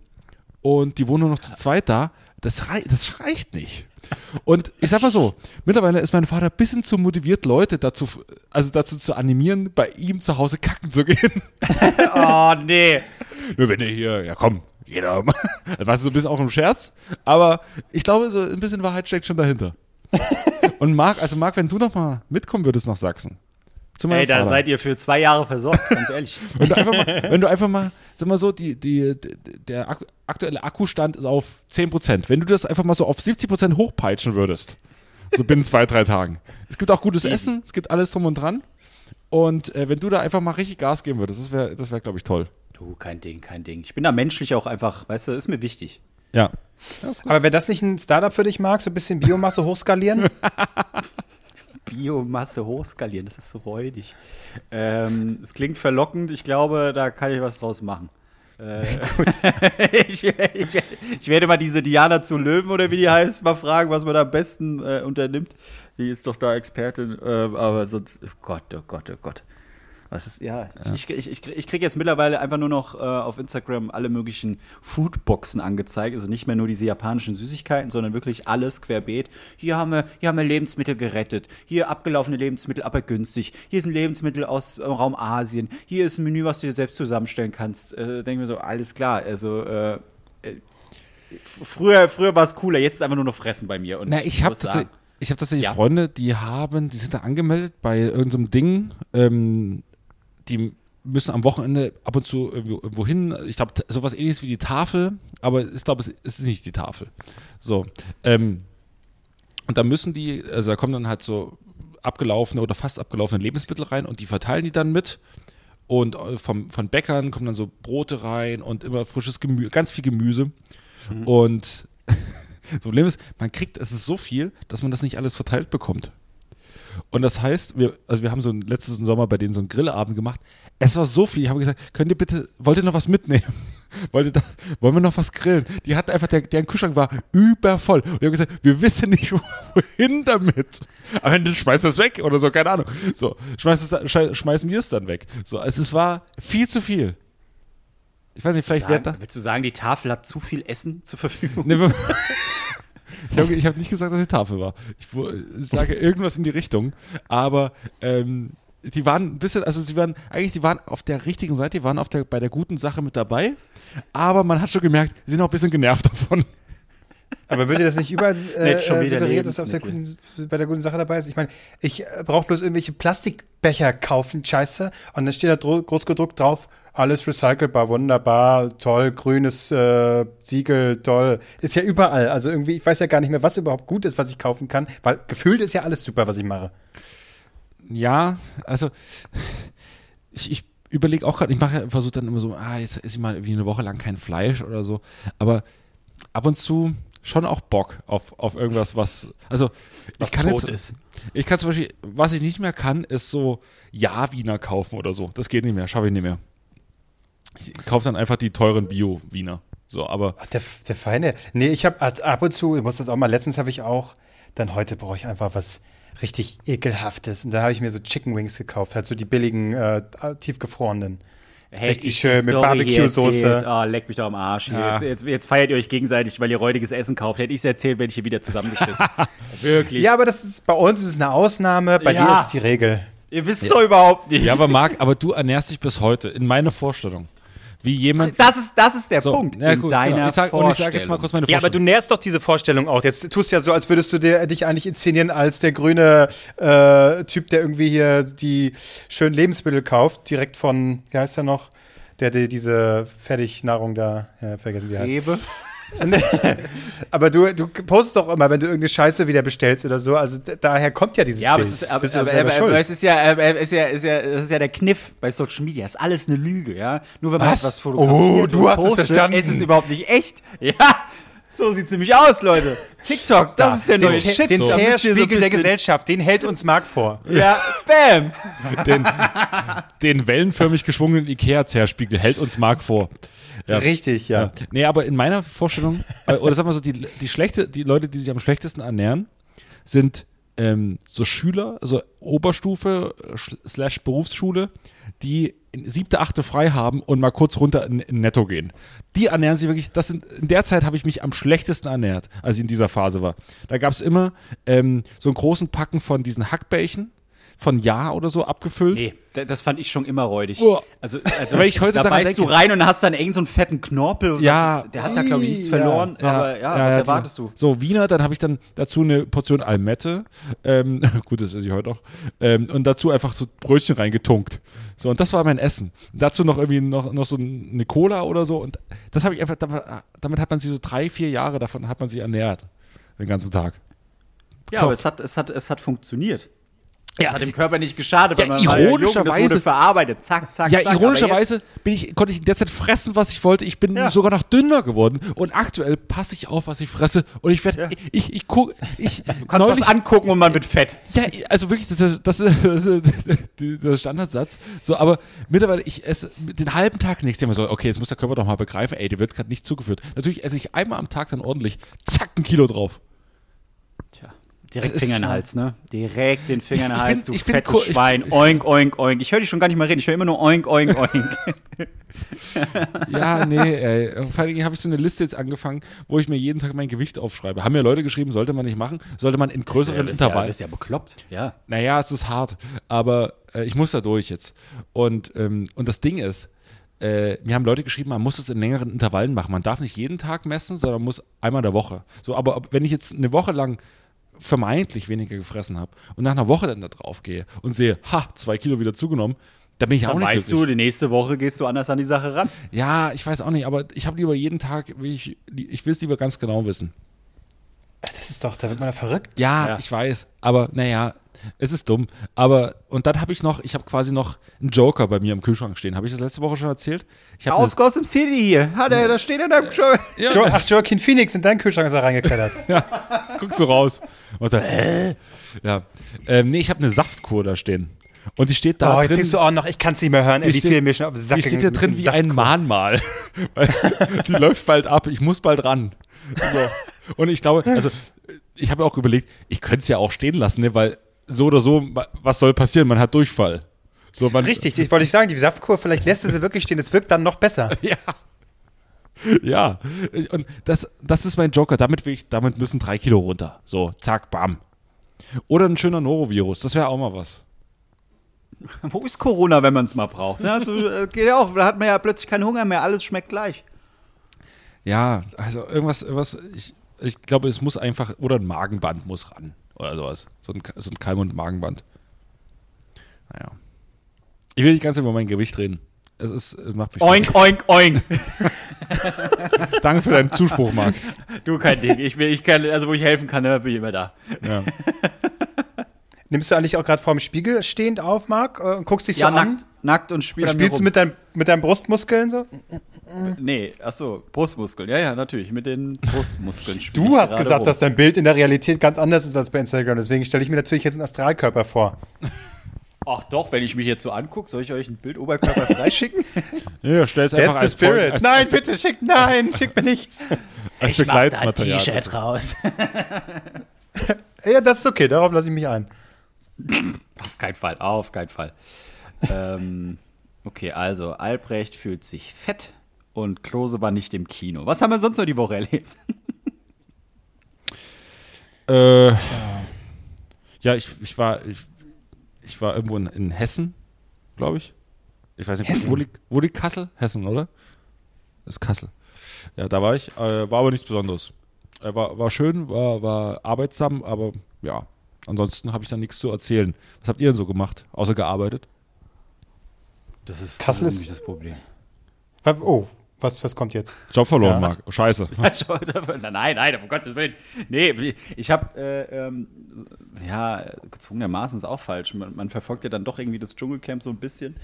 und die wohnen nur noch zu zweit da. Das, rei das reicht nicht. Und ich sag mal so, mittlerweile ist mein Vater ein bisschen zu motiviert, Leute dazu, also dazu zu animieren, bei ihm zu Hause kacken zu gehen. Oh, nee. Nur wenn er hier, ja komm, jeder. Das war so ein bisschen auch ein Scherz, aber ich glaube, so ein bisschen Wahrheit steckt schon dahinter. Und Marc, also Marc, wenn du noch mal mitkommen würdest nach Sachsen. Zu meinem Ey, da Vater. seid ihr für zwei Jahre versorgt, ganz ehrlich. Wenn du einfach mal, wenn du einfach mal, sag mal so, die, die, der Akku, aktuelle Akkustand ist auf 10%. Wenn du das einfach mal so auf 70% hochpeitschen würdest, so binnen zwei, drei Tagen. Es gibt auch gutes Essen, es gibt alles drum und dran. Und äh, wenn du da einfach mal richtig Gas geben würdest, das wäre, das wäre, glaube ich, toll. Du, kein Ding, kein Ding. Ich bin da menschlich auch einfach, weißt du, ist mir wichtig. Ja. Aber wäre das nicht ein Startup für dich, Marc? So ein bisschen Biomasse hochskalieren? Biomasse hochskalieren, das ist so räudig. Ähm, es klingt verlockend, ich glaube, da kann ich was draus machen. Äh, ich, ich, ich werde mal diese Diana zu Löwen oder wie die heißt, mal fragen, was man da am besten äh, unternimmt. Die ist doch da Expertin, äh, aber sonst, oh Gott, oh Gott, oh Gott. Was ist, ja, ich, ich, ich, ich kriege jetzt mittlerweile einfach nur noch äh, auf Instagram alle möglichen Foodboxen angezeigt. Also nicht mehr nur diese japanischen Süßigkeiten, sondern wirklich alles querbeet. Hier haben wir, hier haben wir Lebensmittel gerettet. Hier abgelaufene Lebensmittel, aber günstig. Hier sind Lebensmittel aus dem Raum Asien. Hier ist ein Menü, was du dir selbst zusammenstellen kannst. Äh, denke mir so, alles klar. Also, äh, äh, früher, früher war es cooler, jetzt ist einfach nur noch Fressen bei mir. Und Na, ich habe ich hab tatsächlich Ja. Freunde, die haben, die sind da angemeldet bei irgendeinem Ding, ähm, die müssen am Wochenende ab und zu irgendwo, hin. Ich glaube, sowas ähnliches wie die Tafel, aber ich glaube, es ist nicht die Tafel. So. Ähm, und da müssen die, also da kommen dann halt so abgelaufene oder fast abgelaufene Lebensmittel rein und die verteilen die dann mit. Und äh, vom, von Bäckern kommen dann so Brote rein und immer frisches Gemüse, ganz viel Gemüse. Und das Problem ist, man kriegt, es ist so viel, dass man das nicht alles verteilt bekommt. Und das heißt, wir, also wir haben so einen, letzten Sommer bei denen so einen Grillabend gemacht. Es war so viel. Ich habe gesagt, könnt ihr bitte, wollt ihr noch was mitnehmen? Wollt ihr da, wollen wir noch was grillen? Die hatten einfach, der, deren Kühlschrank war übervoll. Und die haben gesagt, wir wissen nicht, wohin damit. Aber dann schmeißt das weg oder so, keine Ahnung. So, schmeißt es, schmeißen wir es dann weg. So, es, es war viel zu viel. Ich weiß nicht, vielleicht wäre da. willst du sagen, die Tafel hat zu viel Essen zur Verfügung? Nee, wir- ich habe ich hab nicht gesagt, dass die Tafel war. Ich, ich sage irgendwas in die Richtung, aber ähm, die waren ein bisschen, also sie waren, eigentlich, die waren auf der richtigen Seite, die waren auf der, bei der guten Sache mit dabei, aber man hat schon gemerkt, sie sind auch ein bisschen genervt davon. Aber würde das nicht überall äh, Nee, schon wieder suggeriert, dass auf der guten, bei der guten Sache dabei ist? Ich meine, ich äh, brauche bloß irgendwelche Plastikbecher kaufen, scheiße, und dann steht da groß gedruckt drauf, alles recycelbar, wunderbar, toll, grünes äh, Siegel, toll. Ist ja überall. Also irgendwie, ich weiß ja gar nicht mehr, was überhaupt gut ist, was ich kaufen kann, weil gefühlt ist ja alles super, was ich mache. Ja, also ich, ich überlege auch gerade, ich mache versuche dann immer so, ah, jetzt esse ich mal irgendwie eine Woche lang kein Fleisch oder so, aber ab und zu schon auch Bock auf, auf irgendwas, was, also Was ich kann tot jetzt, ist. Ich kann zum Beispiel, was ich nicht mehr kann, ist so Ja-Wiener kaufen oder so. Das geht nicht mehr, schaffe ich nicht mehr. Ich kaufe dann einfach die teuren Bio-Wiener. So, aber Ach, der, der Feine. Nee, ich habe ab und zu, ich muss das auch mal, letztens habe ich auch, dann heute brauche ich einfach was richtig ekelhaftes. Und da habe ich mir so Chicken Wings gekauft, halt so die billigen, äh, tiefgefrorenen. Hätte Richtig schön mit Barbecue-Soße. Oh, leck mich doch am Arsch. Ja. Jetzt, jetzt, jetzt feiert ihr euch gegenseitig, weil ihr räudiges Essen kauft. Hätte ich es erzählt, wenn ich hier wieder zusammengeschissen. Wirklich. Ja, aber das ist, bei uns ist es eine Ausnahme, bei Ja. dir ist es die Regel. Ihr wisst es doch überhaupt nicht. Ja, aber Marc, aber du ernährst dich bis heute, in meiner Vorstellung, wie jemand. Das ist, das ist der so, Punkt. ja, in gut, deiner genau. ich sag, Und ich sage jetzt mal Vorstellung. kurz meine Ja, aber du Vorstellung. nährst doch diese Vorstellung auch. Jetzt tust du ja so, als würdest du dir, dich eigentlich inszenieren als der grüne äh, Typ, der irgendwie hier die schönen Lebensmittel kauft, direkt von, wie heißt er noch? Der, der diese Fertignahrung da, ja, vergessen wie er heißt. Rewe. Aber du, du postest doch immer, wenn du irgendeine Scheiße wieder bestellst oder so. Also daher kommt ja dieses Ja, aber Bild. es ist, aber, Bist du aber, selber aber, schuld. aber es ist ja, es ist ja, ist ja, das ist ja der Kniff bei Social Media. Ist alles eine Lüge, ja. Nur wenn man Was? etwas fotografiert Oh, du und hast es postet, verstanden. ist es überhaupt nicht echt. Ja, so sieht's nämlich aus, Leute. TikTok, das ist der den, neue Zer- Shit. den Da ihr so Zerspiegel der Gesellschaft, den hält uns Marc vor. Ja, bam. Den, den wellenförmig geschwungenen Ikea-Zerspiegel hält uns Marc vor. Ja. Richtig, ja. Ja. Nee, aber in meiner Vorstellung, äh, oder sagen wir so, die, die, schlechte, die Leute, die sich am schlechtesten ernähren, sind ähm, so Schüler, also Oberstufe äh, slash Berufsschule, die siebte, achte frei haben und mal kurz runter in, in Netto gehen. Die ernähren sich wirklich, das sind, in der Zeit habe ich mich am schlechtesten ernährt, als ich in dieser Phase war. Da gab es immer ähm, so einen großen Packen von diesen Hackbällchen von Ja oder so abgefüllt. Nee, da- das fand ich schon immer räudig. Uah. Also, also Wenn ich heute da beißt du denke- rein und hast dann irgend so einen fetten Knorpel. Und Ja. sagst, der hat da, glaube ich, nichts Ja. verloren. aber ja, was erwartest genau. du? So, Wiener, dann habe ich dann dazu eine Portion Almette. Ähm, gut, das esse ich heute auch. Ähm, und dazu einfach so Brötchen reingetunkt. So, und das war mein Essen. Dazu noch irgendwie noch, noch so eine Cola oder so. Und das habe ich einfach, damit, damit hat man sich so drei, vier Jahre davon hat man sich ernährt. Den ganzen Tag. Ja, Top. aber es hat, es hat, es hat funktioniert. Ja. Es hat dem Körper nicht geschadet, Ja, weil man war ja das ironischerweise- wurde verarbeitet. Zack, zack, Ja, zack. Ironischerweise bin ich, konnte ich in der Zeit fressen, was ich wollte. Ich bin Ja. sogar noch dünner geworden. Und aktuell passe ich auf, was ich fresse. Und ich werde, ich, ich, ich guck, ich, Du kannst was angucken und man wird fett. Ja, also wirklich, das ist, das ist, das ist der Standardsatz. So, aber mittlerweile, ich esse den halben Tag nichts. Mir so, okay, jetzt muss der Körper doch mal begreifen, ey, dir wird gerade nicht zugeführt. Natürlich esse ich einmal am Tag dann ordentlich, zack, ein Kilo drauf. Tja, direkt Das ist Finger in den Hals, ne? Direkt den Finger in den Hals, bin- du fettes ich- Schwein. Oink, oink, oink. Ich höre dich schon gar nicht mehr reden. Ich höre immer nur oink, oink, oink. Ja, nee, ey. Vor allem habe ich so eine Liste jetzt angefangen, wo ich mir jeden Tag mein Gewicht aufschreibe. Haben mir Leute geschrieben, sollte man nicht machen, sollte man in größeren bist ja, Intervallen. bist ja bekloppt. Ja. Naja, es ist hart, aber äh, ich muss da durch jetzt. Und, ähm, und das Ding ist, äh, mir haben Leute geschrieben, man muss es in längeren Intervallen machen. Man darf nicht jeden Tag messen, sondern muss einmal in der Woche. So, aber ob, wenn ich jetzt eine Woche lang vermeintlich weniger gefressen habe und nach einer Woche dann da drauf gehe und sehe, ha, zwei Kilo wieder zugenommen, dann bin ich auch Dann nicht weißt du, glücklich. die nächste Woche gehst du anders an die Sache ran. Ja, ich weiß auch nicht, aber ich habe lieber jeden Tag, ich, ich will es lieber ganz genau wissen. Das ist doch, da wird man ja verrückt. Ja, Ja. ich weiß. Aber naja, es ist dumm. Aber, und dann habe ich noch, ich habe quasi noch einen Joker bei mir im Kühlschrank stehen. Habe ich das letzte Woche schon erzählt? Ich habe Aus Gotham City hier. Hat er, da steht in der Show. Jo Ach, Joaquin Phoenix in deinen Kühlschrank ist er reingeklettert. guck so raus. Und dann, äh, ja. Ähm, nee, ich habe eine Saftkur da stehen. Und die steht da oh, jetzt drin. kriegst du auch noch, ich kann es nicht mehr hören, ey, Die wie steht- viel mir schon auf den Sack die steht da drin wie ein. Mahnmal. Die läuft bald ab. Ich muss bald ran. So. Und ich glaube, also ich habe auch überlegt, ich könnte es ja auch stehen lassen, ne, weil so oder so, wa- was soll passieren? Man hat Durchfall. So, man, Richtig, das wollte ich sagen, die Saftkur, vielleicht lässt sie wirklich stehen, es wirkt dann noch besser. Ja. Ja. Und das, das ist mein Joker. Damit, will ich, damit müssen drei Kilo runter. So, zack, bam. Oder ein schöner Norovirus. Das wäre auch mal was. Wo ist Corona, wenn man es mal braucht? Ja, so, äh, geht ja auch. Da hat man ja plötzlich keinen Hunger mehr. Alles schmeckt gleich. Ja, also irgendwas, irgendwas ich, ich glaube, es muss einfach, oder ein Magenband muss ran. Oder sowas. So ein, so ein Kalm- und Magenband. Naja. Ich will nicht ganz über mein Gewicht reden. Es ist, es macht mich. Oink, oink, oink. Danke für deinen Zuspruch, Marc. Du, kein Ding. Ich, will, ich kann, also wo ich helfen kann, da bin ich immer da. Ja. Nimmst du eigentlich auch gerade vorm Spiegel stehend auf, Marc, äh, und guckst dich so Ja, an? nackt, nackt und spiel Und spielst mit, dein, mit deinen Brustmuskeln so? Nee, ach so, Brustmuskeln. Ja, ja, natürlich. Mit den Brustmuskeln spiel Du ich hast gesagt, rum. dass dein Bild in der Realität ganz anders ist als bei Instagram. Deswegen stelle ich mir natürlich jetzt einen Astralkörper vor. Ach doch, wenn ich mich jetzt so angucke, soll ich euch ein Bild Oberkörper freischicken? Ja, stell's einfach That's the spirit. als, nein, bitte, schick, nein, schick mir nichts. als Begleitmaterial. raus. Ja, das ist okay, darauf lasse ich mich ein. Auf keinen Fall, auf keinen Fall. ähm, Okay, also Albrecht fühlt sich fett und Klose war nicht im Kino. Was haben wir sonst noch die Woche erlebt? Äh, ja, ich, ich war ich, ich war irgendwo in, in Hessen, glaube ich. Ich weiß nicht, Hessen? wo liegt, wo liegt Kassel? Hessen, oder? Das ist Kassel. Ja, da war ich. Äh, war aber nichts Besonderes. Äh, war, war schön, war, war arbeitsam, aber ja. Ansonsten habe ich da nichts zu erzählen. Was habt ihr denn so gemacht, außer gearbeitet? Das ist, Kassel ist- nämlich das Problem. Oh, was, was kommt jetzt? Job verloren, Ja. Marc. Scheiße. nein, nein, um Gottes Willen. Nee, ich habe, äh, ähm, ja, gezwungenermaßen ist auch falsch. Man, man verfolgt ja dann doch irgendwie das Dschungelcamp so ein bisschen.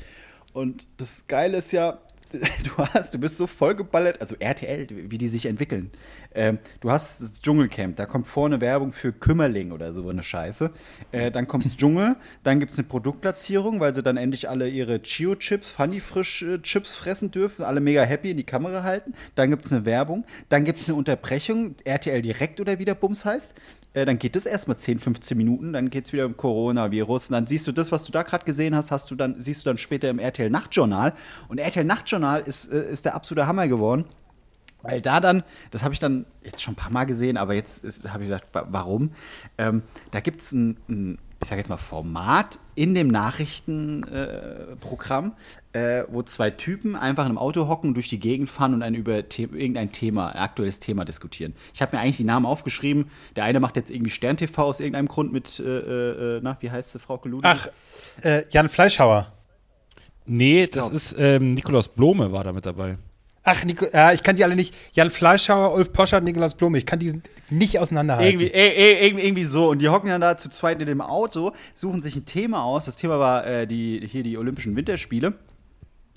Und das Geile ist ja, du hast, du bist so vollgeballert, also RTL, wie die sich entwickeln. Ähm, du hast das Dschungelcamp, da kommt vorne Werbung für Kümmerling oder so eine Scheiße. Äh, dann kommt das Dschungel, dann gibt es eine Produktplatzierung, weil sie dann endlich alle ihre Chio-Chips, Funny-Frisch-Chips fressen dürfen, alle mega happy in die Kamera halten. Dann gibt es eine Werbung, dann gibt es eine Unterbrechung, RTL direkt oder wie der Bums heißt. Dann geht es erstmal 10, 15 Minuten, dann geht es wieder um Coronavirus und dann siehst du das, was du da gerade gesehen hast, hast du dann, siehst du dann später im RTL Nachtjournal. Und RTL Nachtjournal ist, äh, ist der absolute Hammer geworden. Weil da dann, das habe ich dann jetzt schon ein paar Mal gesehen, aber jetzt habe ich gedacht, wa- warum? Ähm, da gibt es ein, ein, ich sage jetzt mal, Format in dem Nachrichtenprogramm, äh, äh, wo zwei Typen einfach in einem Auto hocken, durch die Gegend fahren und ein über The irgendein Thema, ein aktuelles Thema diskutieren. Ich habe mir eigentlich die Namen aufgeschrieben. Der eine macht jetzt irgendwie Stern TV aus irgendeinem Grund mit, äh, äh, na, wie heißt sie, Frau Ludwig? Ach, äh, Jan Fleischhauer. Nee, das ist ähm, Nikolaus Blome war da mit dabei. Ach, Nico, ja, ich kann die alle nicht. Jan Fleischhauer, Ulf Poschert, Nikolaus Blome. Ich kann die nicht auseinanderhalten. Irgendwie, äh, äh, irgendwie, irgendwie so. Und die hocken dann da zu zweit in dem Auto, suchen sich ein Thema aus. Das Thema war äh, die, hier die Olympischen Winterspiele.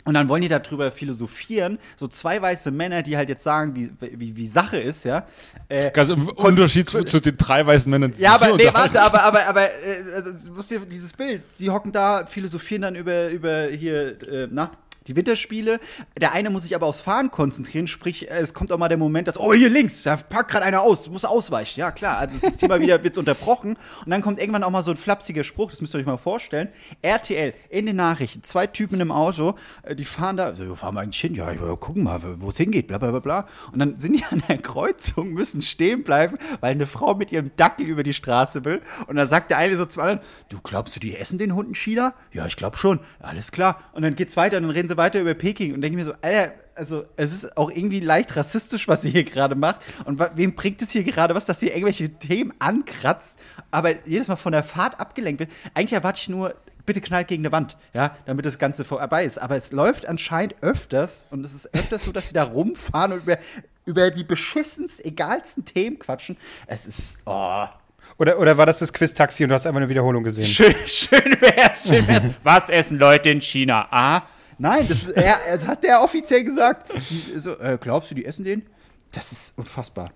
Und dann wollen die darüber philosophieren. So zwei weiße Männer, die halt jetzt sagen, wie, wie, wie Sache ist, ja. Äh, Ganz im Unterschied zu, zu den drei weißen Männern. die ja, aber hier nee, warte, aber, aber, aber, äh, also, du musst dir dieses Bild, sie hocken da, philosophieren dann über, über hier, äh, na, die Winterspiele. Der eine muss sich aber aufs Fahren konzentrieren, sprich, es kommt auch mal der Moment, dass, oh, hier links, da packt gerade einer aus, du musst ausweichen. Ja, klar, also das Thema wieder wird unterbrochen und dann kommt irgendwann auch mal so ein flapsiger Spruch, das müsst ihr euch mal vorstellen. RTL in den Nachrichten, zwei Typen im Auto, äh, die fahren da, so, fahren wir eigentlich hin? Ja, ja, gucken mal, wo es hingeht, bla, bla, bla, bla. Und dann sind die an der Kreuzung, müssen stehen bleiben, weil eine Frau mit ihrem Dackel über die Straße will. Und dann sagt der eine so zum anderen, du glaubst du, die essen den Hund in China? Ja, ich glaube schon. Alles klar. Und dann geht's weiter und dann reden sie weiter über Peking und denke mir so, Alter, also es ist auch irgendwie leicht rassistisch, was sie hier gerade macht. Und wem bringt es hier gerade was, dass sie irgendwelche Themen ankratzt, aber jedes Mal von der Fahrt abgelenkt wird? Eigentlich erwarte ich nur, bitte knallt gegen eine Wand, ja, damit das Ganze vorbei ist. Aber es läuft anscheinend öfters und es ist öfters so, dass sie da rumfahren und über, über die beschissenst, egalsten Themen quatschen. Es ist, oh, Oder, oder war das das Quiz-Taxi und du hast einfach eine Wiederholung gesehen? Schön, schön wär's, schön wär's. Was essen Leute in China? Ah? Nein, das, er, das hat der offiziell gesagt. So, äh, glaubst du, die essen den? Das ist unfassbar.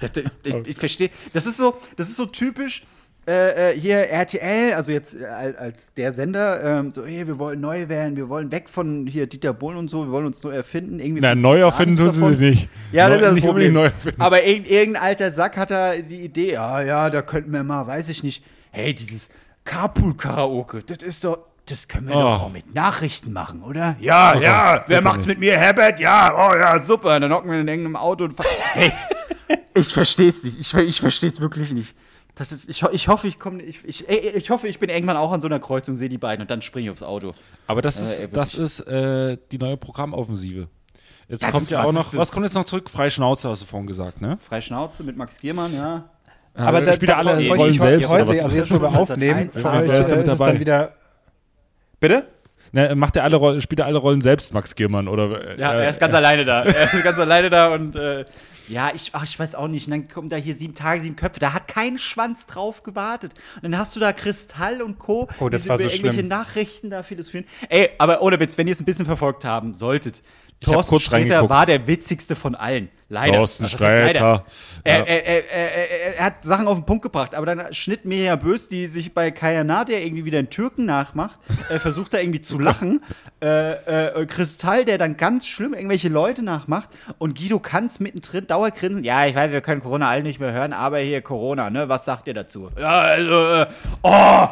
das, das, das, ich verstehe. Das ist so, das ist so typisch. Äh, äh, hier RTL, also jetzt äh, als der Sender, ähm, so, hey, wir wollen neu werden, wir wollen weg von hier Dieter Bohlen und so, wir wollen uns neu erfinden. Irgendwie Na, neu erfinden tun sie sich nicht. Ja, das Neu- ist das nicht Problem. neu erfinden. Aber irgend, irgendein alter Sack hat da die Idee, ja, ja, da könnten wir mal, weiß ich nicht, hey, dieses Carpool-Karaoke, das ist doch, das können wir Oh. doch auch mit Nachrichten machen, oder? Ja, ja, Gott, wer macht's nicht. mit mir, Herbert? Ja, oh ja, super. Und dann hocken wir in irgendeinem Auto und fahren. Hey, ich versteh's nicht, ich, ich versteh's wirklich nicht. Das ist, ich, ich hoffe, ich komme, ich, ich, ey, ich hoffe, ich bin irgendwann auch an so einer Kreuzung, sehe die beiden und dann springe ich aufs Auto. Aber das Äh, ist, ey, das ist äh, die neue Programmoffensive. Jetzt Das kommt ist- ja was auch noch, was kommt jetzt noch zurück? Freie Schnauze, hast du vorhin gesagt, ne? Freischnauze mit Max Giermann, ja. Aber Äh, da, spielt alle freue ich Rollen mich heu- selbst heute, also jetzt, wo wir aufnehmen, für euch ist äh, ist es dann wieder. Bitte? Ne, macht er alle Rollen, spielt er alle Rollen selbst, Max Giermann? Oder, äh, Ja, er ist ganz alleine da. Er ist ganz alleine da und äh, ja, ich, ach, ich weiß auch nicht. Und dann kommen da hier sieben Tage, sieben Köpfe. Da hat kein Schwanz drauf gewartet. Und dann hast du da Kristall und Co. Oh, das die war so irgendwelche schlimm. Nachrichten da philosophieren. Ey, aber ohne Witz, wenn ihr es ein bisschen verfolgt haben solltet. Thorsten Sträter war der witzigste von allen. Leider. Thorsten? Sträter. Er, Ja. er, er, er, er, er hat Sachen auf den Punkt gebracht, aber dann schnitt Mirja Bös, die sich bei Kayana, der irgendwie wieder einen Türken nachmacht, äh, versucht da irgendwie zu lachen. Äh, äh, Kristall, der dann ganz schlimm irgendwelche Leute nachmacht. Und Guido Kanz mittendrin Dauergrinsen. Ja, ich weiß, wir können Corona alle nicht mehr hören, aber hier Corona, ne? Was sagt ihr dazu? Ja, also, äh, oh!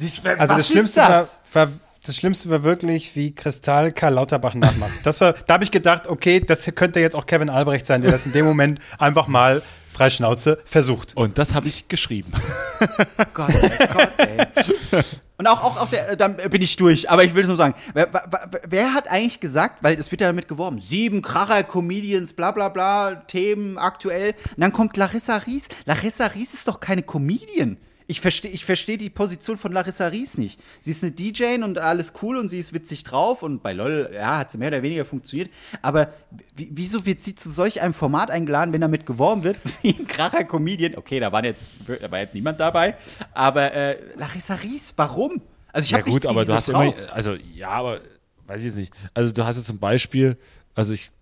Ich, Also was das Schlimmste ist war, das? war, das Schlimmste war wirklich, wie Kristall Karl Lauterbach nachmacht. Das war, da habe ich gedacht, okay, das könnte jetzt auch Kevin Albrecht sein, der das in dem Moment einfach mal Freischnauze versucht. Und das habe ich geschrieben. Gott, ey, Gott, ey. Und auch, auch, auch der, dann bin ich durch. Aber ich will es nur sagen, wer, wer, wer hat eigentlich gesagt, weil es wird ja damit geworben, sieben Kracher, Comedians, bla bla bla, Themen aktuell. Und dann kommt Larissa Ries. Larissa Ries ist doch keine Comedian. Ich verstehe ich versteh die Position von Larissa Ries nicht. Sie ist eine DJ und alles cool und sie ist witzig drauf und bei LOL, ja, hat sie mehr oder weniger funktioniert. Aber wie- wieso wird sie zu solch einem Format eingeladen, wenn damit geworben wird? Sie ein kracher Comedian. Okay, da, waren jetzt, da war jetzt niemand dabei. Aber äh, Larissa Ries, warum? Also ich Ja habe gut, aber du hast Frau. immer, also ja, aber weiß ich jetzt nicht. Also du hast jetzt zum Beispiel, also ich,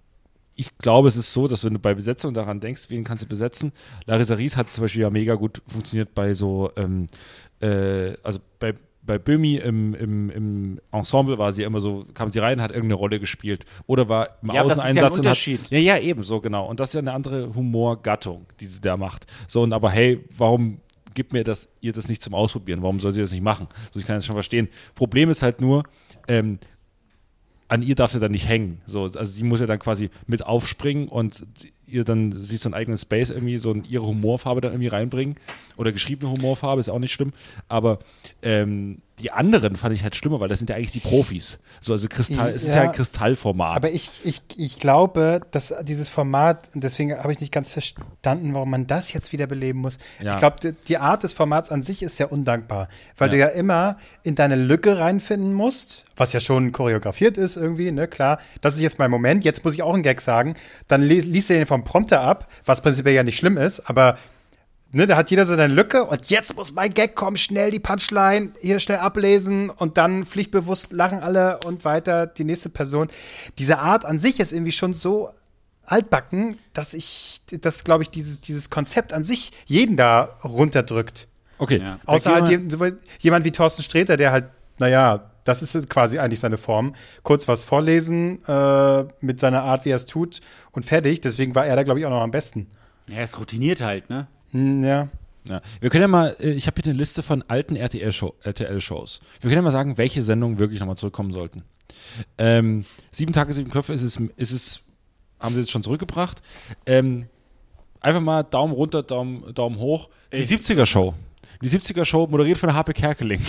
ich glaube, es ist so, dass wenn du bei Besetzung daran denkst, wen kannst du besetzen? Larissa Ries hat zum Beispiel ja mega gut funktioniert bei so, ähm, äh, also bei bei Böhmi im, im, im Ensemble war sie immer so, kam sie rein, hat irgendeine Rolle gespielt. Oder war im Ja, ist ja ein Außeneinsatz und hat. Ja, ja, eben, so genau. Und das ist ja eine andere Humorgattung, die sie da macht. So, und aber hey, warum gibt mir das, ihr das nicht zum Ausprobieren? Warum soll sie das nicht machen? So, ich kann das schon verstehen. Problem ist halt nur, ähm, an ihr darf sie dann nicht hängen. So, also sie muss ja dann quasi mit aufspringen und ihr dann sie so einen eigenen Space irgendwie, so ihre Humorfarbe dann irgendwie reinbringen. Oder geschriebene Humorfarbe, ist auch nicht schlimm. Aber ähm, die anderen fand ich halt schlimmer, weil das sind ja eigentlich die Profis. So, also Kristall, es ist ja Ja. ein Kristallformat. Aber ich, ich, ich glaube, dass dieses Format, und deswegen habe ich nicht ganz verstanden, warum man das jetzt wieder beleben muss. Ja. Ich glaube, die, die Art des Formats an sich ist sehr undankbar, weil Ja. du ja immer in deine Lücke reinfinden musst, was ja schon choreografiert ist irgendwie, ne, klar. Das ist jetzt mein Moment, jetzt muss ich auch einen Gag sagen. Dann li liest du den vom Prompter ab, was prinzipiell ja nicht schlimm ist, aber Ne, da hat jeder so eine Lücke und jetzt muss mein Gag kommen, schnell die Punchline, hier schnell ablesen und dann pflichtbewusst lachen alle und weiter die nächste Person. Diese Art an sich ist irgendwie schon so altbacken, dass ich, dass glaube ich, dieses, dieses Konzept an sich jeden da runterdrückt. okay. Ja. Außer halt jemand wie Thorsten Sträter, der halt, naja, das ist quasi eigentlich seine Form. Kurz was vorlesen äh, mit seiner Art, wie er es tut und fertig. Deswegen war er da, glaube ich, auch noch am besten. Ja, er ist routiniert halt, ne? Hm, ja. Ja. Wir können ja mal, äh, ich habe hier eine Liste von alten RTL-Show- RTL-Shows. Wir können ja mal sagen, welche Sendungen wirklich nochmal zurückkommen sollten. Ähm, sieben Tage, sieben Köpfe ist es, ist es, haben sie jetzt schon zurückgebracht. Ähm, einfach mal Daumen runter, Daumen, Daumen hoch. Die Ich- 70er-Show. Die 70er-Show moderiert von Harpe Kerkeling.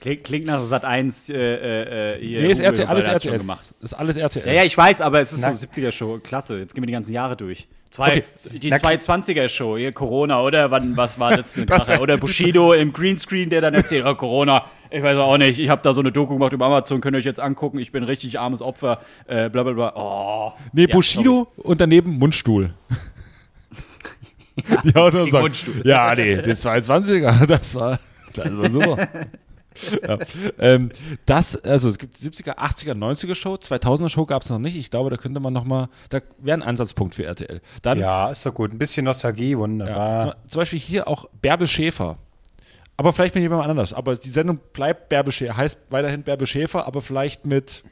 Klingt, klingt nach Sat 1 äh, äh, äh, hier. Nee, ist RTL, alles RTL. gemacht. Ist alles RTL. Ja, ja, ich weiß, aber es ist Na- so 70er-Show. Klasse. Jetzt gehen wir die ganzen Jahre durch. Zwei, Okay. Die Na- 220er-Show, hier Corona, oder? Wann, was war das? Für ein Kracher? Oder Bushido im Greenscreen, der dann erzählt, oh, Corona, ich weiß auch nicht, ich habe da so eine Doku gemacht über Amazon, könnt ihr euch jetzt angucken, ich bin richtig armes Opfer, äh, bla bla bla. Oh. Nee, Ja, Bushido und daneben Mundstuhl. Die und sagen, Mundstuhl. ja, nee, die 22er, das war, das war super. ja. ähm, das, also es gibt 70er, 80er, 90er Show, 2000er Show gab es noch nicht. Ich glaube, da könnte man noch mal, da wäre ein Ansatzpunkt für RTL. Dann, Ja, ist doch gut. Ein bisschen Nostalgie, ja, wunderbar. zum, zum Beispiel hier auch Bärbel Schäfer. Aber vielleicht mit jemand anders. Aber die Sendung bleibt Bärbel Schäfer, heißt weiterhin Bärbel Schäfer, aber vielleicht mit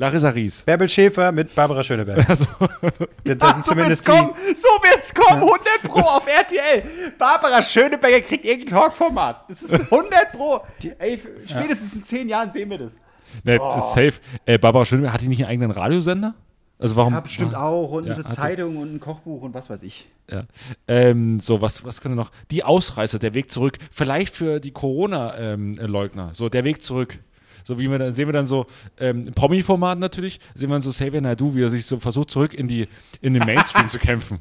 Larissa Ries. Bärbel Schäfer mit Barbara Schöneberg. das, das sind so zumindest wird's die. kommen, so wird's kommen, 100 Pro auf RTL. Barbara Schöneberger kriegt irgendein Talkformat. Das ist 100 Pro. Ey, spätestens in 10 Jahren sehen wir das. Ne, ist safe. Äh, Barbara Schöneberg, hat die nicht einen eigenen Radiosender? Also warum? Ja, bestimmt auch. Und Ja, eine. Zeitung und ein Kochbuch und was weiß ich. Ja. Ähm, so, was, was können wir noch? Die Ausreißer, der Weg zurück. Vielleicht für die Corona-Leugner. so, der Weg zurück. So wie wir dann, sehen wir dann so ähm, Promi-Format natürlich, sehen wir dann so Xavier Naidoo, wie er sich so versucht, zurück in, die, in den Mainstream zu kämpfen.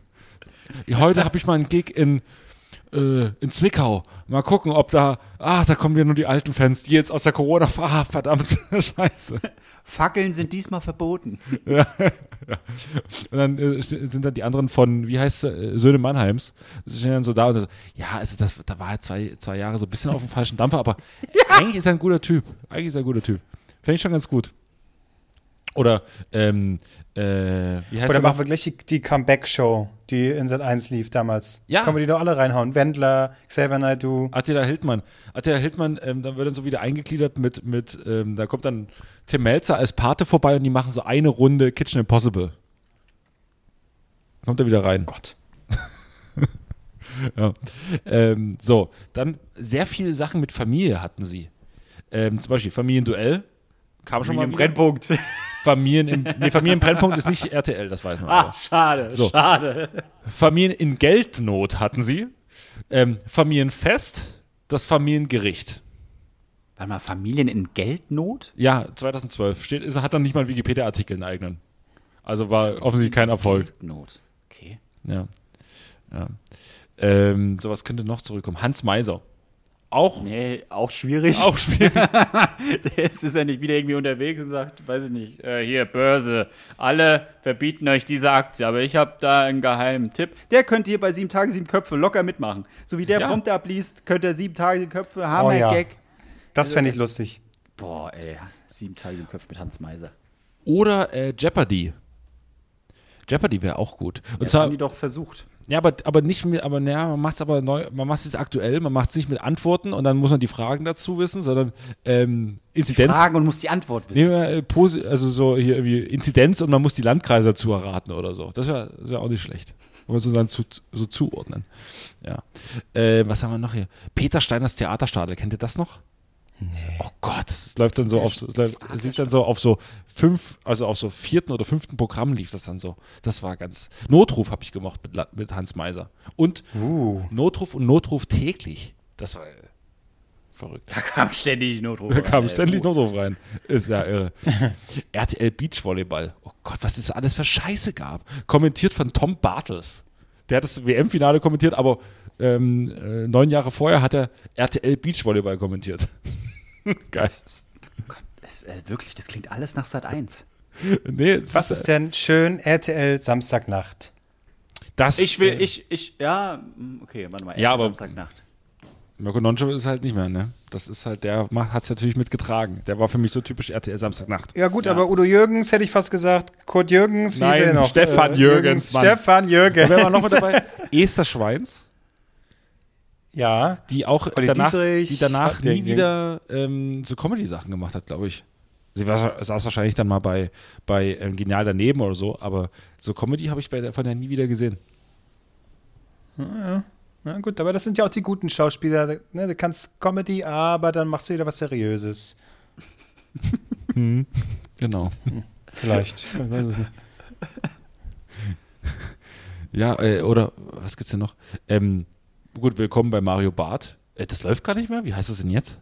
Heute habe ich mal einen Gig in, äh, in Zwickau. Mal gucken, ob da, ah, da kommen wieder nur die alten Fans, die jetzt aus der Corona, ah, verdammt, scheiße. Fackeln sind diesmal verboten. Und dann äh, sind dann die anderen von, wie heißt äh, Söhne Mannheims, sie stehen dann so da und so, ja, also das, da war er zwei, zwei Jahre so ein bisschen auf dem falschen Dampfer, aber eigentlich ist er ein guter Typ. Eigentlich ist er ein guter Typ. Fände ich schon ganz gut. Oder, ähm, äh, wie heißt Oder der machen wir gleich die, die Comeback-Show, die in Sat 1 lief damals. Ja. Können wir die doch alle reinhauen. Wendler, Xavier Naidoo. Attila Hildmann. Attila Hildmann, ähm, dann wird dann so wieder eingegliedert mit, mit ähm, da kommt dann Tim Melzer als Pate vorbei und die machen so eine Runde Kitchen Impossible. Kommt er wieder rein. Gott. Ja. Ähm, so, dann sehr viele Sachen mit Familie hatten sie. Ähm, zum Beispiel Familienduell, Kam schon Wie mal im wieder. Brennpunkt. Familien im, nee, Familienbrennpunkt ist nicht RTL, das weiß man. aber. Ah, schade, So. schade. Familien in Geldnot hatten sie. Ähm, Familienfest, das Familiengericht. Warte mal, Familien in Geldnot? Ja, 2012 steht, ist, hat dann nicht mal einen Wikipedia-Artikel einen eigenen. Also war offensichtlich kein Erfolg. Not. Okay. Ja. ja. Ähm, sowas könnte noch zurückkommen. Hans Meiser. Auch, Nee, auch schwierig. auch schwierig. Der ist, ist ja nicht wieder irgendwie unterwegs und sagt, weiß ich nicht, äh, hier, Börse, alle verbieten euch diese Aktie, aber ich habe da einen geheimen Tipp. Der könnte hier bei sieben Tage, sieben Köpfe locker mitmachen. So wie der Ja. Prompter abliest, könnte er sieben Tage, sieben Köpfe, Oh ja. Hammer-Gag. Das fände ich lustig. Boah, ey, sieben Tage, sieben Köpfe mit Hans Meiser. Oder äh, Jeopardy. Jeopardy wäre auch gut. Und Das zwar, haben die doch versucht. Ja, aber, aber nicht mit, aber naja, man macht es aber neu, man macht es jetzt aktuell, man macht es nicht mit Antworten und dann muss man die Fragen dazu wissen, sondern ähm, Inzidenz. Fragen und muss die Antwort wissen. Wir, äh, also so hier irgendwie Inzidenz und man muss die Landkreise dazu erraten oder so. Das wäre wär auch nicht schlecht. Wenn wir es uns dann zu, so zuordnen. Ja. Äh, was haben wir noch hier? Peter Steiners Theaterstadel, kennt ihr das noch? Nee. Oh Gott, es läuft dann so auf so, es lief dann so auf so fünf, also auf so vierten oder fünften Programm lief das dann so. Das war ganz. Notruf habe ich gemocht mit, mit Hans Meiser. Und Uh. Notruf und Notruf täglich. Das war äh, verrückt. Da kam ständig Notruf. Da kam rein, ständig Notruf rein. Ist ja irre. RTL Beachvolleyball. Oh Gott, was es alles für Scheiße gab. Kommentiert von Tom Bartels. Der hat das WM-Finale kommentiert, aber ähm, äh, neun Jahre vorher hat er RTL Beachvolleyball kommentiert. Geil. Das ist- oh Gott, das, äh, wirklich, das klingt alles nach Sat 1. Nee, es Was ist denn schön RTL Samstagnacht? das? Ich will, äh, ich, ich, ja, mm, okay, warte mal. Ja, RTL aber- Samstagnacht. Mirko Nonchev ist halt nicht mehr, ne? Das ist halt, der hat es natürlich mitgetragen. Der war für mich so typisch RTL Samstagnacht. Ja gut, aber Udo Jürgens hätte ich fast gesagt. Kurt Jürgens, wie Nein, ist er noch? Stefan Jürgens, Mann. Stefan Jürgens. Wer war noch mit dabei? Esther Schweins. Ja. die auch Olli danach, Dietrich die danach nie wieder ähm, so Comedy-Sachen gemacht hat, glaube ich. Sie war, saß wahrscheinlich dann mal bei, bei ähm, Genial daneben oder so, aber so Comedy habe ich bei der, von der nie wieder gesehen. Na gut, aber das sind ja auch die guten Schauspieler. Ne? Du kannst Comedy, aber dann machst du wieder was Seriöses. Genau. Vielleicht. Ich weiß es nicht. Ja, äh, oder was gibt's denn noch? Ähm, gut, willkommen bei Mario Barth. Äh, das läuft gar nicht mehr? Wie heißt das denn jetzt?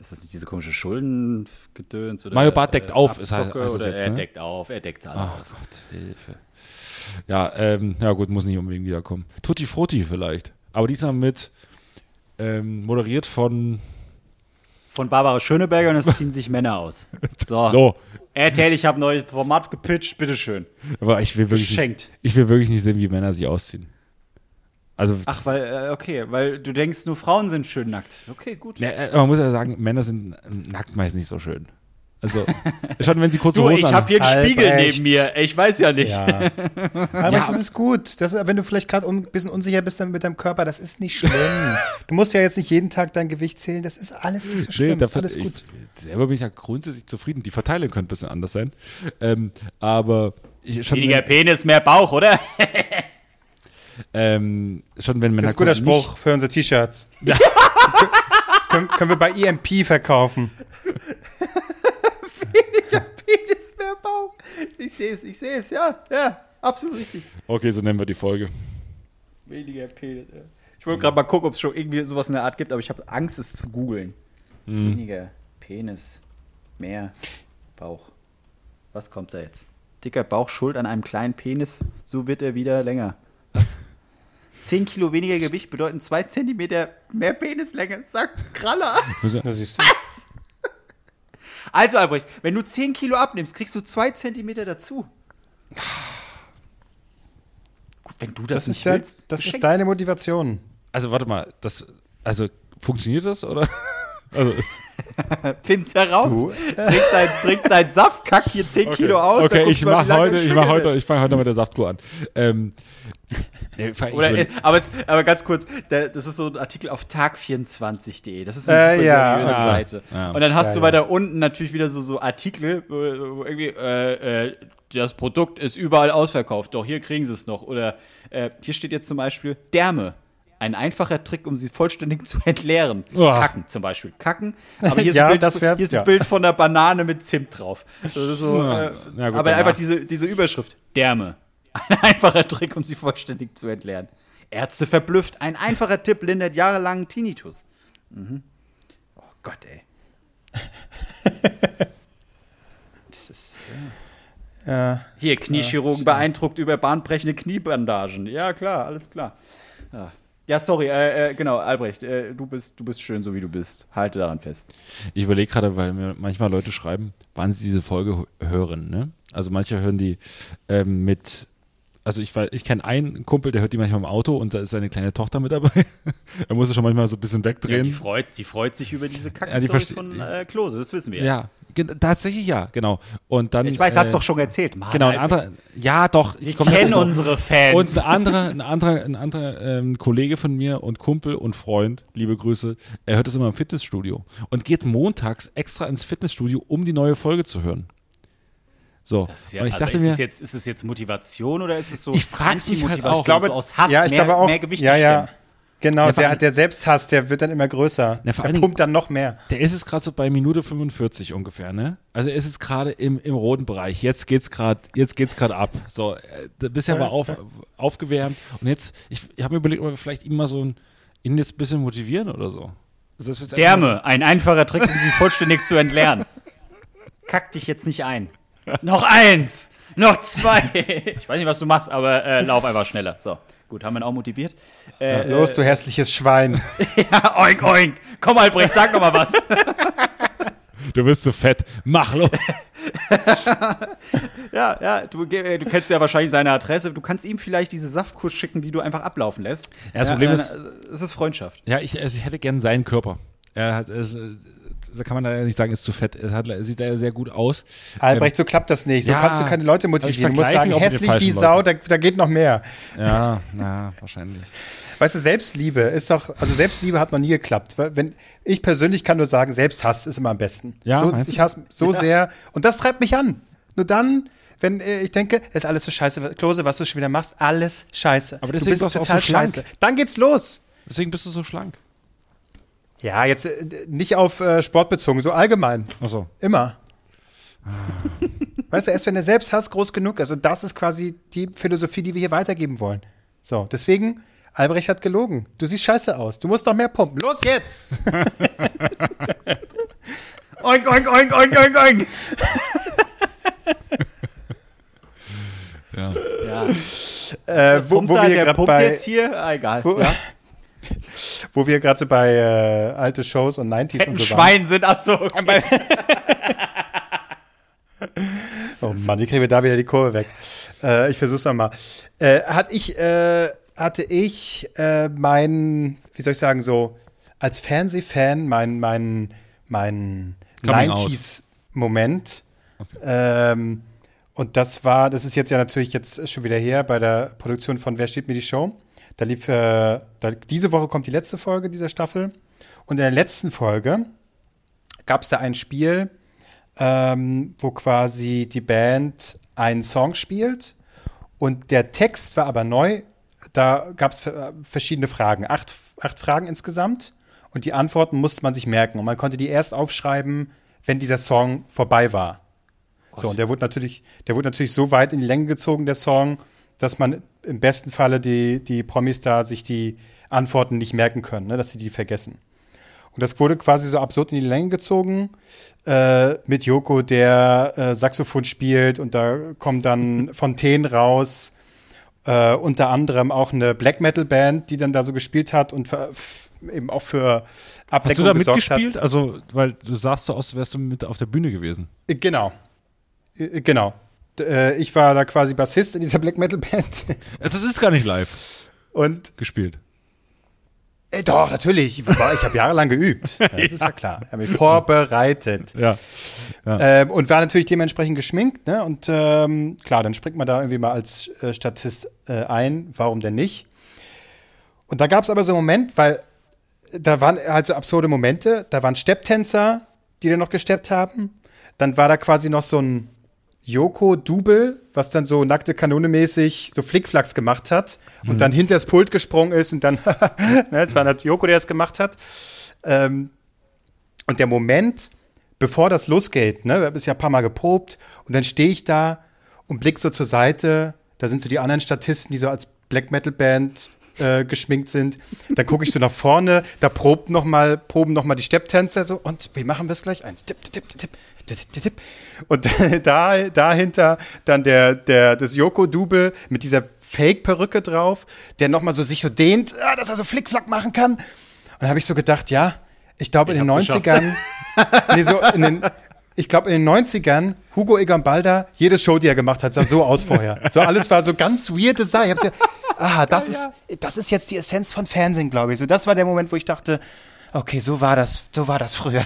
Ist das nicht diese komische Schuldengedöns? Oder, Mario Barth deckt auf, ist Abzocke heißt das jetzt, er ne? deckt auf, er deckt alle Ach auf. Gott, Hilfe. Ja, ähm, ja gut, muss nicht unbedingt wiederkommen. Tutti Frutti vielleicht. Aber diesmal mit ähm, moderiert von Von Barbara Schöneberger und es ziehen sich Männer aus. So. so, RTL, ich habe neues Format gepitcht, bitteschön. Aber ich will wirklich, Geschenkt. nicht, ich will wirklich nicht sehen, wie Männer sich ausziehen. Also, Ach, weil, äh, okay, weil du denkst, nur Frauen sind schön nackt. Okay, gut. ja, äh, man muss ja sagen, Männer sind ähm, nackt meist nicht so schön. Also, schon wenn sie kurze Du, Hosen ich habe hier einen Albrecht. Spiegel neben mir. Ich weiß ja nicht. Ja. Aber Ja. das ist gut. Das, wenn du vielleicht gerade ein bisschen unsicher bist mit deinem Körper, das ist nicht schlimm. Du musst ja jetzt nicht jeden Tag dein Gewicht zählen. Das ist alles nicht so schlimm. das ist alles gut. Ich, selber bin ich ja grundsätzlich zufrieden. Die Verteilung könnte ein bisschen anders sein. Ähm, aber ich, schon, Weniger Penis, mehr Bauch, oder? Ähm, schon wenn Männer Das ist ein guter nicht- Spruch für unsere T-Shirts. Ja. können, können wir bei EMP verkaufen. Penis, mehr Bauch. Ich sehe es, ich sehe es, ja, ja, absolut richtig. Okay, so nennen wir die Folge. Weniger Penis. Ja. Ich wollte gerade mal gucken, ob es schon irgendwie sowas in der Art gibt, aber ich habe Angst, es zu googeln. Weniger Penis, mehr Bauch. Was kommt da jetzt? Dicker Bauch schuld an einem kleinen Penis, so wird er wieder länger. Was? 10 Kilo weniger Gewicht bedeuten 2 Zentimeter mehr Penislänge, sagt Kraller. Du. Also, Albrecht, wenn du 10 Kilo abnimmst, kriegst du 2 Zentimeter dazu. Gut, wenn du das, Das, nicht ist, der, willst, das ist deine Motivation. Also, warte mal, das, also, funktioniert das, oder? Also, Find's heraus. Du? Trink dein, trink dein Saft, kack hier 10 Kilo aus. okay, ich mach heute, ich mach heute, ich fange heute mit der Saftkur an. Ähm, nee, Oder, äh, aber, es, aber ganz kurz, der, das ist so ein Artikel auf tag24.de. Das ist eine Äh, ja. seriöse Ah, Seite. ja. Und dann hast Ja, du ja. weiter unten natürlich wieder so, so Artikel, wo, wo irgendwie, äh, äh, das Produkt ist überall ausverkauft, doch hier kriegen sie es noch. Oder äh, hier steht jetzt zum Beispiel Därme. Ein einfacher Trick, um sie vollständig zu entleeren. Uah. Kacken zum Beispiel. Kacken. Aber hier ist, Ja, ein, Bild, das wär- hier ist ein ja. Bild von einer Banane mit Zimt drauf. Das ist so, Ja, äh, gut, aber danach. einfach diese, diese Überschrift. Därme. Ein einfacher Trick, um sie vollständig zu entleeren. Ärzte verblüfft. Ein einfacher Tipp lindert jahrelangen Tinnitus. Mhm. Oh Gott, ey. Ja. Hier, Kniechirurgen beeindruckt über bahnbrechende Kniebandagen. Ja, klar, alles klar. Ja, ja sorry, äh, äh, genau, Albrecht, äh, du, bist, du bist schön, so wie du bist. Halte daran fest. Ich überlege gerade, weil mir manchmal Leute schreiben, wann sie diese Folge hören. Ne? Also manche hören die ähm, mit, also ich, weiß- ich kenne einen Kumpel, der hört die manchmal im Auto und da ist seine kleine Tochter mit dabei. er muss schon manchmal so ein bisschen Ja, wegdrehen. die, freut, die freut sich über diese Ja, die Kack-Stories verste- von äh, Klose, das wissen wir. ja, tatsächlich ja, genau. Und dann, Ich weiß, hast äh, du doch schon erzählt. Mann, Genau, ein anderer, ja doch, ich komme kennen unsere Fans. Und ein anderer, ein anderer, ein anderer ähm, Kollege von mir und Kumpel und Freund, liebe Grüße, er hört es immer im Fitnessstudio und geht montags extra ins Fitnessstudio, um die neue Folge zu hören. So, Das ist ja, und ich also dachte ist, mir, es jetzt, ist es jetzt Motivation oder ist es so Ich frag's mich halt auch. Ich glaube, so aus Hass, ja, ich mehr, glaube auch. mehr Gewicht ja, ja. stemmen? Genau, Ja, der, der Selbsthass, der wird dann immer größer. Ja, der pumpt dann noch mehr. der ist es gerade so bei Minute 45 ungefähr, ne? Also er ist es gerade im, im roten Bereich. Jetzt geht's gerade, jetzt geht's gerade ab. So, äh, bisher war auf, aufgewärmt und jetzt, ich, ich habe mir überlegt, ob wir vielleicht ihn mal so ein, ihn jetzt ein bisschen motivieren oder so. Also Därme, ein einfacher Trick, um sie vollständig zu entleeren. Kack dich jetzt nicht ein. Noch eins, noch zwei. Ich weiß nicht, was du machst, aber äh, lauf einfach schneller. So, gut, haben wir ihn auch motiviert. Äh, Los, du hässliches Schwein. ja, oink, oink. Komm, Albrecht, sag noch mal was. du bist zu fett, mach los. ja, ja, du, äh, du kennst ja wahrscheinlich seine Adresse. Du kannst ihm vielleicht diese Saftkuss schicken, die du einfach ablaufen lässt. Ja, das Problem äh, ist- es ist Freundschaft. Ja, ich, also ich hätte gern seinen Körper. Er hat, es, äh, da kann man leider nicht sagen, ist zu fett. Er hat, sieht da sehr gut aus. Albrecht, so klappt das nicht. So ja, kannst du keine Leute motivieren. Du musst sagen, hässlich wie Sau, da, da geht noch mehr. Ja, na, wahrscheinlich. Weißt du, Selbstliebe ist doch, also Selbstliebe hat noch nie geklappt. Wenn, ich persönlich kann nur sagen, Selbsthass ist immer am besten. Ja, so, du? ich hasse so sehr. Und das treibt mich an. Nur dann, wenn äh, ich denke, ist alles so scheiße. Klose, was du schon wieder machst, alles scheiße. Aber du deswegen bist bist du auch total so schlank. scheiße. Dann geht's los. Deswegen bist du so schlank. Ja, jetzt äh, nicht auf äh, Sport bezogen, so allgemein. Achso. Immer. weißt du, erst wenn der Selbsthass groß genug ist. Und das ist quasi die Philosophie, die wir hier weitergeben wollen. So, deswegen, Albrecht hat gelogen. Du siehst scheiße aus. Du musst noch mehr pumpen. Los jetzt! Oink, oink, oink, oink, oink, oink. Ja. Ja, äh, wo, wo da, wir der gerade pumpt bei, jetzt hier, ah, egal. wo, ja. wo wir gerade so bei äh, alte Shows und 90s Fetten und so waren. Schwein sind, ach so. Okay. Oh Mann, wie kriegen wir da wieder die Kurve weg? Äh, ich versuch's nochmal. Äh, hat ich, äh, hatte ich äh, mein, wie soll ich sagen, so als Fernsehfan mein, mein, mein Coming out. 90s-Moment. Ähm, und das war, das ist jetzt ja natürlich jetzt schon wieder her bei der Produktion von Wer steht mir die Show. Da lief, äh, da, diese Woche kommt die letzte Folge dieser Staffel. Und in der letzten Folge gab es da ein Spiel, ähm, wo quasi die Band einen Song spielt und der Text war aber neu. Da gab es verschiedene Fragen, acht, acht Fragen insgesamt und die Antworten musste man sich merken und man konnte die erst aufschreiben, wenn dieser Song vorbei war. So, und der wurde natürlich, der wurde natürlich so weit in die Länge gezogen, der Song, dass man im besten Falle die, die Promis da sich die Antworten nicht merken können, ne, dass sie die vergessen. Und das wurde quasi so absurd in die Länge gezogen äh, mit Joko, der äh, Saxophon spielt und da kommen dann Fontänen raus. Äh, unter anderem auch eine Black Metal Band, die dann da so gespielt hat und für, eben auch für Hast Ablenkung du da mitgespielt? Also, weil du sahst so aus, als wärst du mit auf der Bühne gewesen. hat. Äh, Genau. Äh, Genau. Äh, Ich war da quasi Bassist in dieser Black Metal Band. Äh, Das ist gar nicht live Und gespielt. äh, doch, natürlich. Ich, ich habe jahrelang geübt. Ja, Das ist ja klar. Ich habe mich vorbereitet. Ja. Ähm, und war natürlich dementsprechend geschminkt, ne? Und ähm, klar, dann springt man da irgendwie mal als äh, Statist äh, ein. Warum denn nicht? Und da gab es aber so einen Moment, weil da waren halt so absurde Momente. Da waren Stepptänzer, die dann noch gesteppt haben. Dann war da quasi noch so ein Joko Double, was dann so nackte Kanone mäßig so Flickflacks gemacht hat und dann hinter das Pult gesprungen ist und dann, ne, es war halt Joko, der das gemacht hat. Ähm, und der Moment, bevor das losgeht, ne, wir haben es ja ein paar Mal geprobt und dann stehe ich da und blick so zur Seite, da sind so die anderen Statisten, die so als Black Metal Band äh, geschminkt sind. Dann gucke ich so nach vorne, da probt noch mal, proben noch mal die Stepptänzer so und wie machen wir es gleich? Eins, tipp, tipp, tipp, tipp, tipp. Und da, dahinter dann der, der, das Joko-Double mit dieser Fake-Perücke drauf, der noch mal so sich so dehnt, ah, dass er so Flickflack machen kann. Und dann habe ich so gedacht, ja, ich glaube in den hab's geschafft. 90ern, nee, so in den, ich glaube in den 90ern, Hugo Egon Balder, jede Show, die er gemacht hat, sah so aus vorher. So alles war so ganz weirde Sache. Ich hab's ja, ah, das ist, das ist jetzt die Essenz von Fernsehen, glaube ich. So, das war der Moment, wo ich dachte, okay, so war das, so war das früher.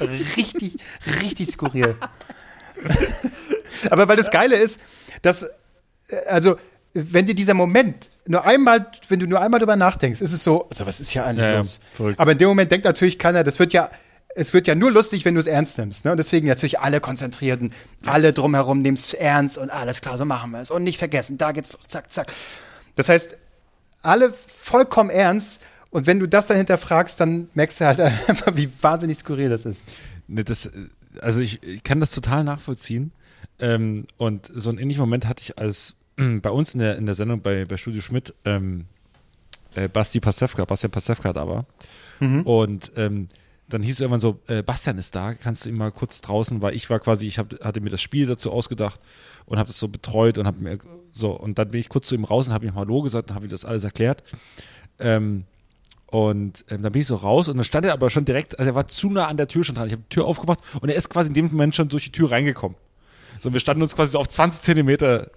richtig, richtig skurril. Aber weil das Geile ist, dass, äh, also, wenn dir dieser Moment nur einmal, wenn du nur einmal drüber nachdenkst, ist es so, also was ist hier eigentlich Ja, ja, los? Aber in dem Moment denkt natürlich keiner, das wird ja, es wird ja nur lustig, wenn du es ernst nimmst. Ne? Und deswegen natürlich alle konzentriert und alle drumherum nehmen es ernst und alles klar, so machen wir es. Und nicht vergessen, da geht's los, zack, zack. Das heißt, alle vollkommen ernst. Und wenn du das dann hinterfragst, dann merkst du halt einfach, wie wahnsinnig skurril das ist. Ne, das, äh, also ich, ich kann das total nachvollziehen. Ähm, und so einen ähnlichen Moment hatte ich als bei uns in der, in der Sendung bei, bei Studio Schmidt ähm, äh, Basti Pasewka, Bastian Pasewka da war. Und ähm, dann hieß es irgendwann so, äh, Bastian ist da, kannst du ihn mal kurz draußen, weil ich war quasi, ich hab, hatte mir das Spiel dazu ausgedacht und habe das so betreut und habe mir so, und dann bin ich kurz zu ihm raus und habe ihm Hallo gesagt und habe ihm das alles erklärt. Ähm, und ähm, dann bin ich so raus und dann stand er aber schon direkt, also er war zu nah an der Tür schon dran. Ich habe die Tür aufgemacht und er ist quasi in dem Moment schon durch die Tür reingekommen. So, und wir standen uns quasi so auf 20 Zentimeter,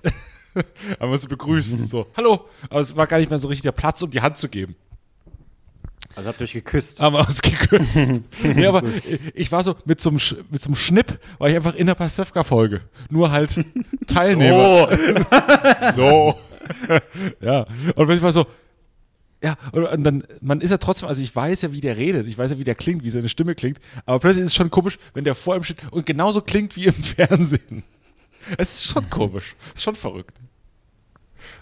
haben uns so begrüßt, so, hallo. Aber es war gar nicht mehr so richtig der Platz, um die Hand zu geben. Also habt ihr euch geküsst. Haben wir uns geküsst. nee, aber ich war so mit so einem, Sch- mit so einem Schnipp, war ich einfach in der Pasewka-Folge. Nur halt Teilnehmer. So. ja. Und wenn ich mal so, ja, und, dann, man ist ja trotzdem, also ich weiß ja, wie der redet, ich weiß ja, wie der klingt, wie seine Stimme klingt, aber plötzlich ist es schon komisch, wenn der vor ihm steht und genauso klingt wie im Fernsehen. Es ist schon komisch, ist schon verrückt.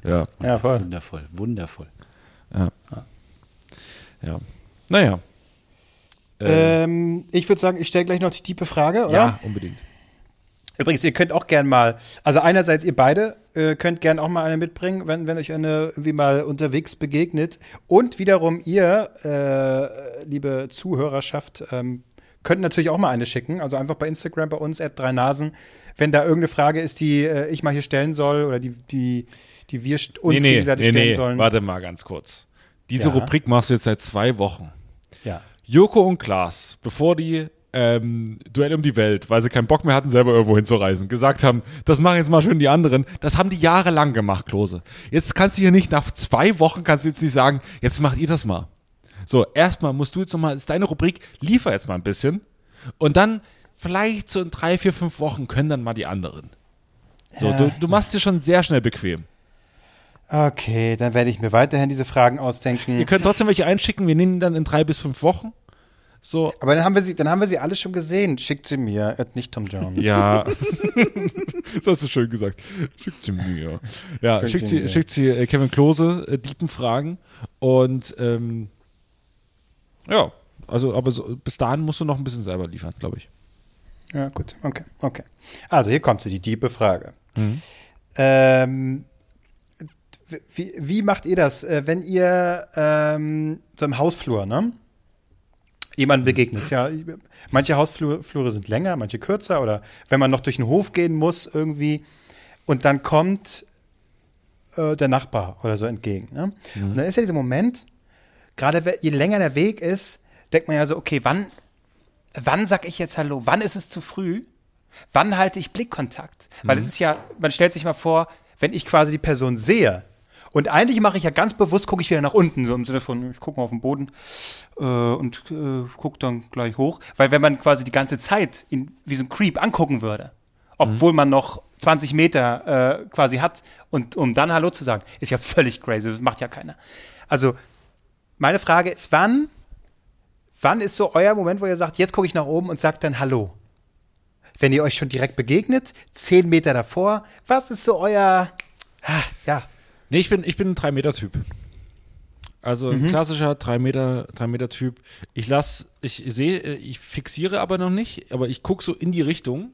Ja, Ja, voll. Wundervoll, wundervoll. ja. Naja. Äh, Ähm, ich würde sagen, ich stelle gleich noch die tiefe Frage, oder? ja, unbedingt. Übrigens, ihr könnt auch gern mal, also einerseits ihr beide äh, könnt gern auch mal eine mitbringen, wenn, wenn euch eine irgendwie mal unterwegs begegnet. Und wiederum ihr, äh, liebe Zuhörerschaft, ähm, könnt natürlich auch mal eine schicken. Also einfach bei Instagram bei uns, at drei Nasen. Wenn da irgendeine Frage ist, die äh, ich mal hier stellen soll oder die, die, die wir uns gegenseitig stellen sollen. Warte mal ganz kurz. Diese Ja. Rubrik machst du jetzt seit zwei Wochen. Ja. Joko und Klaas, bevor die ähm, Duell um die Welt, weil sie keinen Bock mehr hatten, selber irgendwo hinzureisen, gesagt haben, das machen jetzt mal schön die anderen. Das haben die jahrelang gemacht, Klose. Jetzt kannst du hier nicht, nach zwei Wochen kannst du jetzt nicht sagen, jetzt macht ihr das mal. So, erstmal musst du jetzt nochmal, ist deine Rubrik, liefer jetzt mal ein bisschen. Und dann, vielleicht so in drei, vier, fünf Wochen können dann mal die anderen. So, du, du machst dir schon sehr schnell bequem. Okay, dann werde ich mir weiterhin diese Fragen ausdenken. Ihr könnt trotzdem welche einschicken, wir nehmen dann in drei bis fünf Wochen. So, Aber dann haben wir sie, dann haben wir sie alle schon gesehen. Schickt sie mir, at nicht Tom Jones. ja. so hast du schön gesagt. Schickt sie mir. Ja, Schickt schickt sie mir. schickt sie äh, Kevin Klose, äh, Diepenfragen. Und ähm, ja, also, aber so, bis dahin musst du noch ein bisschen selber liefern, glaube ich. Ja, gut, okay, okay. Also hier kommt sie, die tiefe Frage. Ähm, wie, wie macht ihr das, äh, wenn ihr ähm, so im Hausflur, ne? Jemandem begegnet. Ja, manche Hausflure Flure sind länger, manche kürzer oder wenn man noch durch den Hof gehen muss irgendwie und dann kommt äh, der Nachbar oder so entgegen. Ne? Und dann ist ja dieser Moment, gerade je länger der Weg ist, denkt man ja so, okay, wann, wann sag ich jetzt Hallo? Wann ist es zu früh? Wann halte ich Blickkontakt? Weil es ist ja, man stellt sich mal vor, wenn ich quasi die Person sehe. Und eigentlich mache ich ja ganz bewusst, gucke ich wieder nach unten, so im Sinne von, ich gucke mal auf den Boden äh, und äh, gucke dann gleich hoch. Weil wenn man quasi die ganze Zeit in, wie so ein Creep angucken würde, obwohl man noch 20 Meter äh, quasi hat und um dann Hallo zu sagen, ist ja völlig crazy, das macht ja keiner. Also meine Frage ist, wann, wann ist so euer Moment, wo ihr sagt, jetzt gucke ich nach oben und sagt dann Hallo? wenn ihr euch schon direkt begegnet, zehn Meter davor, was ist so euer, ah, ja, Nee, ich bin, ich bin ein 3-Meter-Typ. Also ein klassischer 3-Meter, 3-Meter-Typ. Ich lass, ich sehe, äh, ich fixiere aber noch nicht, aber ich gucke so in die Richtung,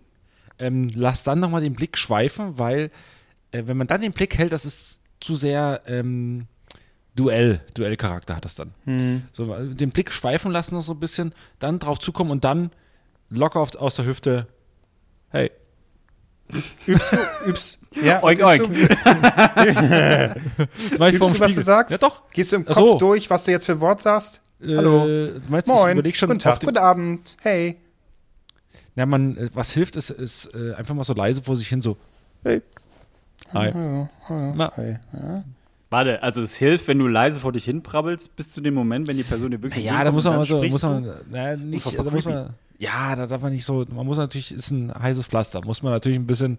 ähm, lass dann nochmal den Blick schweifen, weil äh, wenn man dann den Blick hält, das ist zu sehr ähm, Duell, Duellcharakter hat das dann. So, äh, den Blick schweifen lassen noch so ein bisschen, dann drauf zukommen und dann locker auf, aus der Hüfte, hey, übst du, übst, ja, Oink, oink. du, das mach ich du, was du sagst? Ja doch. Gehst du im Kopf so. durch, was du jetzt für ein Wort sagst? Hallo. Äh, du meinst, ich Moin, guten Tag, guten Abend, hey. Ja, man, äh, was hilft, ist, ist äh, einfach mal so leise vor sich hin, so, hey. Hi. Na, hey. Warte, also es hilft, wenn du leise vor dich hin prabbelst, bis zu dem Moment, wenn die Person dir wirklich ja, da muss man mal so, muss man, naja, nicht, da muss creepy. man, ja, da darf man nicht so, man muss natürlich, ist ein heißes Pflaster, muss man natürlich ein bisschen,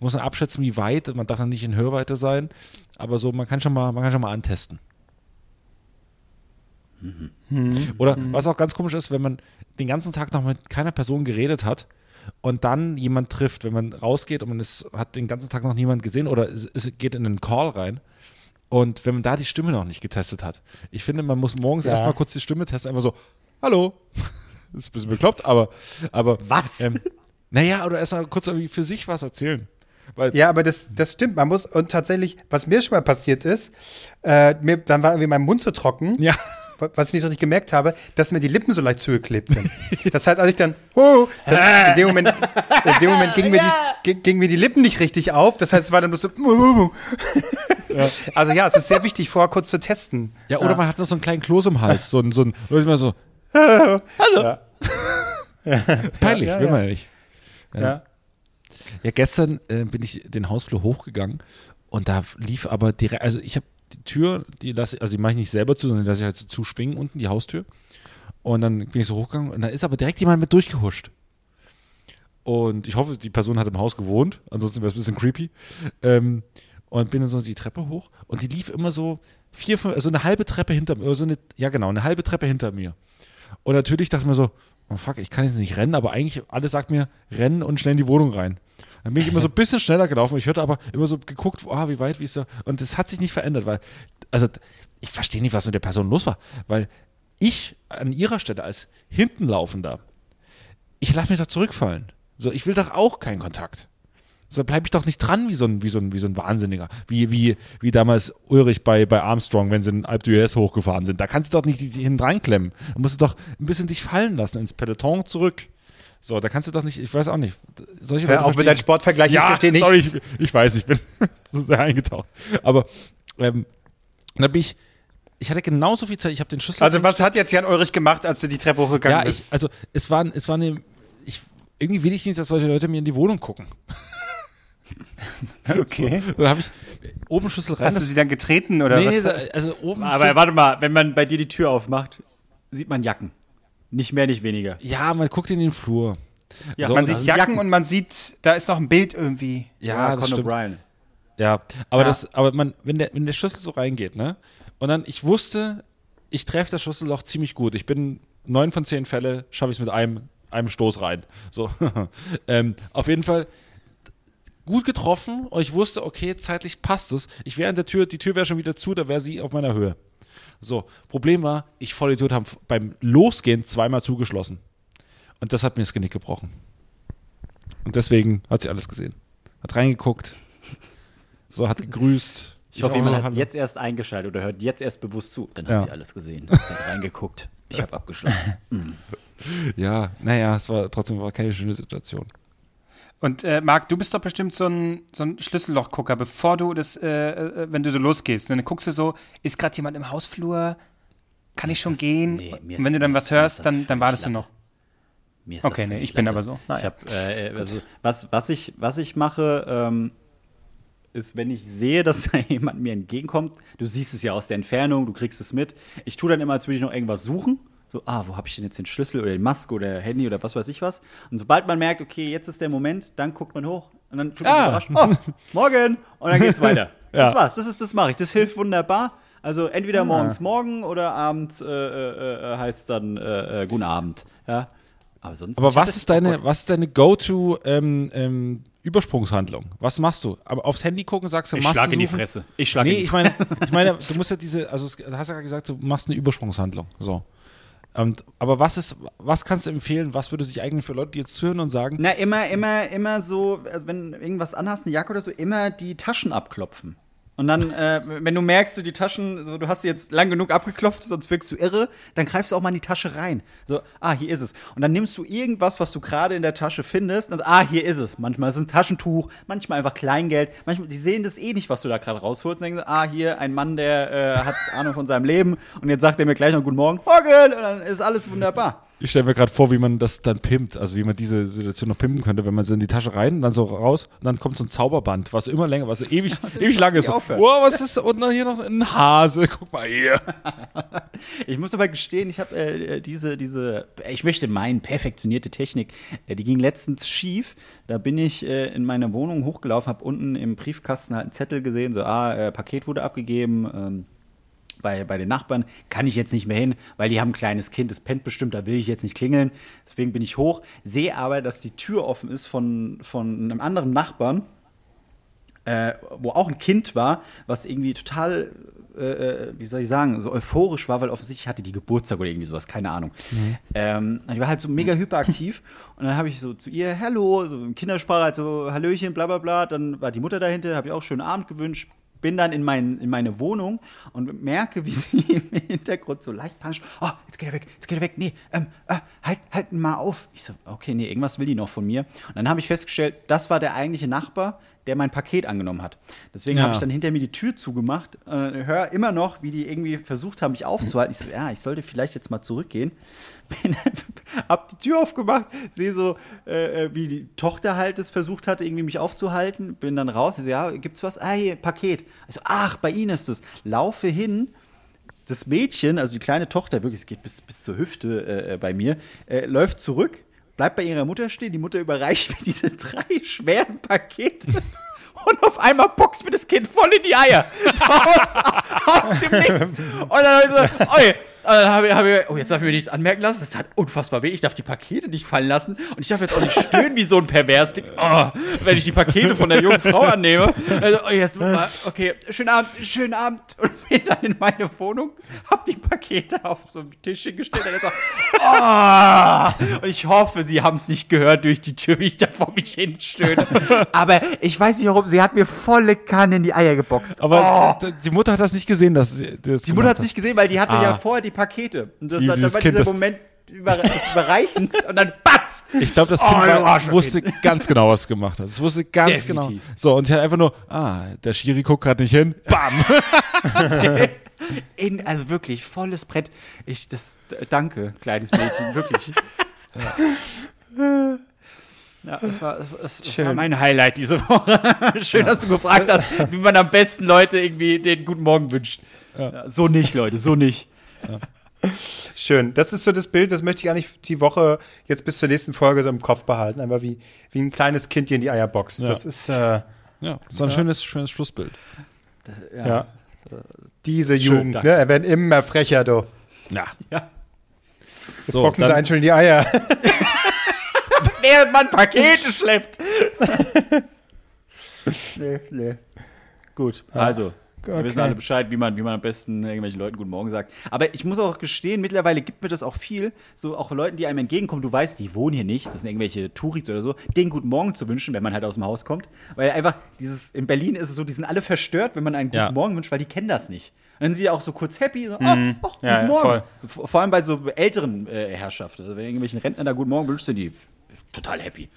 muss man abschätzen, wie weit, man darf dann nicht in Hörweite sein, aber so, man kann schon mal, man kann schon mal antesten. Oder was auch ganz komisch ist, wenn man den ganzen Tag noch mit keiner Person geredet hat und dann jemand trifft, wenn man rausgeht und man ist, hat den ganzen Tag noch niemand gesehen oder es, es geht in einen Call rein und wenn man da die Stimme noch nicht getestet hat. Ich finde, man muss morgens Ja. erstmal kurz die Stimme testen, einfach so, hallo. Das ist ein bisschen bekloppt, aber, aber Was? Ähm, naja, oder erstmal kurz irgendwie für sich was erzählen. Weil, Ja, aber das, das stimmt. Man muss, und tatsächlich, was mir schon mal passiert ist, äh, mir, dann war irgendwie mein Mund so trocken, ja. was ich nicht so richtig gemerkt habe, dass mir die Lippen so leicht zugeklebt sind. Das heißt, als ich dann, oh, dann in dem Moment, in dem Moment gingen mir, die, gi- gingen mir die Lippen nicht richtig auf. Das heißt, es war dann nur so, also ja, es ist sehr wichtig, vorher kurz zu testen. Ja, oder man hat noch so einen kleinen Kloß im Hals, so ein, so ein, so, hallo. Ist peinlich, Ja, ja, will man ja. nicht. Ja. Ja, gestern äh, bin ich den Hausflur hochgegangen und da lief aber direkt, also ich habe die Tür, die lasse ich, also die mache ich nicht selber zu, sondern die lasse ich halt so zuschwingen unten, die Haustür. Und dann bin ich so hochgegangen und da ist aber direkt jemand mit durchgehuscht. Und ich hoffe, die Person hat im Haus gewohnt, ansonsten wäre es ein bisschen creepy. Ähm, und bin dann so die Treppe hoch und die lief immer so vier, fünf, also eine halbe Treppe hinter mir, so eine, ja genau, eine halbe Treppe hinter mir. Und natürlich dachte ich mir so, oh fuck, ich kann jetzt nicht rennen, aber eigentlich alles sagt mir, rennen und schnell in die Wohnung rein. Dann bin ich immer so ein bisschen schneller gelaufen. Ich hörte aber immer so geguckt, ah, wie weit, wie ist da. Und es hat sich nicht verändert, weil, also ich verstehe nicht, was mit der Person los war, weil ich an ihrer Stelle als Hintenlaufender, ich lasse mich doch zurückfallen. So, ich will doch auch keinen Kontakt. So bleibe ich doch nicht dran wie so ein, wie so ein, wie so ein Wahnsinniger. Wie, wie, wie damals Ulrich bei, bei Armstrong, wenn sie in Alpe d'Huez hochgefahren sind. Da kannst du doch nicht hinten reinklemmen. Da musst du doch ein bisschen dich fallen lassen, ins Peloton zurück. So, da kannst du doch nicht, ich weiß auch nicht. Solche Hör auf mit deinem Sportvergleich, ich ja, verstehe nichts. sorry, ich, ich weiß, ich bin so sehr eingetaucht. Aber ähm, da bin ich, ich hatte genauso viel Zeit, ich habe den Schlüssel. Also was hat jetzt Jan Ulrich gemacht, als du die Treppe hochgegangen ja, ich, bist? also es war, es war eine, ich, irgendwie will ich nicht, dass solche Leute mir in die Wohnung gucken. okay. Da habe ich oben Schlüssel rein. Hast du sie dann getreten oder nee, was? nee, also oben. Aber warte mal, wenn man bei dir die Tür aufmacht, sieht man Jacken. Nicht mehr, nicht weniger. ja, man guckt in den Flur. Ja, So, man sieht Jacken, Jacken. und man sieht, da ist noch ein Bild irgendwie. Ja, das Conor. Bryan. Ja, aber Ja. das, aber man, wenn der, wenn der Schlüssel so reingeht, ne? Und dann, ich wusste, ich treffe das Schlüsselloch ziemlich gut. Ich bin neun von zehn Fälle schaffe ich es mit einem, einem Stoß rein. So, ähm, auf jeden Fall gut getroffen und ich wusste, okay, zeitlich passt es. Ich wäre an der Tür, die Tür wäre schon wieder zu, da wäre sie auf meiner Höhe. So, Problem war, ich Vollidiot habe beim Losgehen zweimal zugeschlossen. Und das hat mir das Genick gebrochen. Und deswegen hat sie alles gesehen. Hat reingeguckt, so hat gegrüßt. Ich hoffe, auch jemand hat jetzt erst eingeschaltet oder hört jetzt erst bewusst zu. Dann Ja. hat sie alles gesehen. Sie hat reingeguckt. Ich habe abgeschlossen. Ja, naja, es war trotzdem war keine schöne Situation. Und äh, Marc, du bist doch bestimmt so ein, so ein Schlüssellochgucker, bevor du das, äh, äh, wenn du so losgehst. Dann guckst du so, ist gerade jemand im Hausflur? Kann ich schon das- gehen? nee, mir Und wenn du dann mir was mir hörst, dann, dann wartest du völlig noch. Mir ist Okay, nee, ich bin aber so. Naja. Ich hab, äh, also, was, was, ich, was ich mache, ähm, ist, wenn ich sehe, dass da jemand mir entgegenkommt, du siehst es ja aus der Entfernung, du kriegst es mit. Ich tue dann immer, als würde ich noch irgendwas suchen. So, ah, wo habe ich denn jetzt den Schlüssel oder die Maske oder Handy oder was weiß ich was. Und sobald man merkt, okay, jetzt ist der Moment, dann guckt man hoch und dann tut man Ah. überrascht, oh, morgen! Und dann geht's weiter. Ja. Das war's, das ist, das mache ich. Das hilft wunderbar. Also entweder morgens morgen oder abends äh, äh, äh, heißt dann äh, äh, guten Abend. Ja. Aber sonst. Aber ich was ist deine, was ist deine Go-to ähm, ähm, Übersprungshandlung? Was machst du? Aber aufs Handy gucken, sagst du, Ich Masken schlag in die? Fresse. Ich schlag Nee, in die ich meine, ich meine, du musst ja diese, also du hast ja gerade gesagt, du machst eine Übersprungshandlung. So. Und, aber was ist, was kannst du empfehlen? Was würde sich eignen für Leute, die jetzt zuhören und sagen, Na, immer, immer, immer so, also wenn irgendwas anhast, eine Jacke oder so, immer die Taschen abklopfen. Und dann, äh, wenn du merkst, du die Taschen, so, du hast sie jetzt lang genug abgeklopft, sonst wirkst du irre, dann greifst du auch mal in die Tasche rein. So, ah, hier ist es. Und dann nimmst du irgendwas, was du gerade in der Tasche findest, und ah, hier ist es. Manchmal ist es ein Taschentuch, manchmal einfach Kleingeld. Manchmal, die sehen das eh nicht, was du da gerade rausholst. Und denken so, ah, hier ein Mann, der äh, hat Ahnung von seinem Leben und jetzt sagt er mir gleich noch Guten Morgen. Morgen! Und dann ist alles wunderbar. Ich stelle mir gerade vor, wie man das dann pimpt, also wie man diese Situation noch pimpen könnte, wenn man so in die Tasche rein, dann so raus und dann kommt so ein Zauberband, was immer länger, was so ewig, ewig lang ist. So, oh, was ist und dann hier noch ein Hase, guck mal hier. Ich muss aber gestehen, ich habe äh, diese, diese, ich möchte meinen, perfektionierte Technik, äh, die ging letztens schief. Da bin ich äh, in meine Wohnung hochgelaufen, habe unten im Briefkasten halt einen Zettel gesehen, so, ah, äh, Paket wurde abgegeben. Ähm, bei, bei den Nachbarn kann ich jetzt nicht mehr hin, weil die haben ein kleines Kind, das pennt bestimmt, da will ich jetzt nicht klingeln. Deswegen bin ich hoch, sehe aber, dass die Tür offen ist von, von einem anderen Nachbarn äh, wo auch ein Kind war, was irgendwie total, äh, äh, wie soll ich sagen, so euphorisch war, weil offensichtlich hatte die Geburtstag oder irgendwie sowas, keine Ahnung. Ähm, und die war halt so mega hyperaktiv und dann habe ich so zu ihr, hallo, so in Kindersprache, halt so Hallöchen, bla bla bla, dann war die Mutter dahinter, habe ich auch schönen Abend gewünscht, bin dann in, mein, in meine Wohnung und merke, wie sie im Hintergrund so leicht panisch, oh, jetzt geht er weg, jetzt geht er weg, nee, ähm, äh, halt, halt mal auf. Ich so, okay, nee, irgendwas will die noch von mir. Und dann habe ich festgestellt, das war der eigentliche Nachbar, der mein Paket angenommen hat. Deswegen Ja. habe ich dann hinter mir die Tür zugemacht, äh, höre immer noch, wie die irgendwie versucht haben, mich aufzuhalten. Ich so, ja, ich sollte vielleicht jetzt mal zurückgehen. Bin, hab die Tür aufgemacht, sehe so, äh, äh, wie die Tochter halt es versucht hatte, irgendwie mich aufzuhalten. Bin dann raus, ich so, ja, gibt's was? Ah, hier, Paket. Also, ach, bei Ihnen ist es. Laufe hin, das Mädchen, also die kleine Tochter, wirklich, es geht bis, bis zur Hüfte äh, äh, bei mir, äh, läuft zurück, bleibt bei ihrer Mutter stehen. Die Mutter überreicht mir diese drei schweren Pakete. Und auf einmal boxt mir das Kind voll in die Eier. So aus, aus dem Nichts. Und dann so, oi. Und dann habe ich, hab ich, oh, jetzt darf ich mir nichts anmerken lassen. Das hat unfassbar weh. Ich darf die Pakete nicht fallen lassen. Und ich darf jetzt auch nicht stöhnen wie so ein Perversling. Oh, wenn ich die Pakete von der jungen Frau annehme. Also, oh, jetzt mal, okay, schönen Abend, schönen Abend. Und bin dann in meine Wohnung, hab die Pakete auf so einem Tisch hingestellt. Und, so, oh, und ich hoffe, sie haben es nicht gehört durch die Tür, wie ich da vor mich hinstöhne. Aber ich weiß nicht warum, sie hat mir volle Kanne in die Eier geboxt. Aber d- die Mutter hat das nicht gesehen, dass sie das Die Mutter hat es nicht gesehen, weil die hatte Ah. ja vorher die Pakete. Und das Die- war, das war Kind, dieser das- Moment über, des Überreichens und dann batz! Ich glaube, das Oh, Kind du war, wusste ganz genau, was es gemacht hat. Es wusste ganz Definitiv. genau. So, und sie hat einfach nur, ah, der Schiri guckt gerade nicht hin. Bam! In, also wirklich, volles Brett. Ich, das, danke, kleines Mädchen, wirklich. Ja, das war, das, das, war mein Highlight diese Woche. Schön, dass du gefragt hast, wie man am besten Leute irgendwie den guten Morgen wünscht. Ja, so nicht, Leute, so nicht. Schön. Das ist so das Bild, das möchte ich eigentlich die Woche jetzt bis zur nächsten Folge so im Kopf behalten. Einfach wie, wie ein kleines Kind hier in die Eier boxt. Ja. Das ist, äh, Ja, so ein schönes, schönes Schlussbild. ja. Diese Schön, Jugend, danke. ne? Er werden immer frecher, du. Ja. Ja. Jetzt So, boxen sie einen schon in die Eier. Während man Pakete schleppt. nee, nee. Gut, also. Wir wissen Okay. alle Bescheid, wie man, wie man am besten irgendwelchen Leuten Guten Morgen sagt. Aber ich muss auch gestehen, mittlerweile gibt mir das auch viel, so auch Leuten, die einem entgegenkommen, du weißt, die wohnen hier nicht, das sind irgendwelche Touris oder so, denen Guten Morgen zu wünschen, wenn man halt aus dem Haus kommt. Weil einfach dieses, in Berlin ist es so, die sind alle verstört, wenn man einen Guten Ja. Morgen wünscht, weil die kennen das nicht. Und dann sind sie auch so kurz happy, so, oh, oh, guten Ja, Morgen. voll. Vor allem bei so älteren äh, Herrschaften. Also wenn irgendwelchen Rentner da Guten Morgen wünscht, sind die total happy.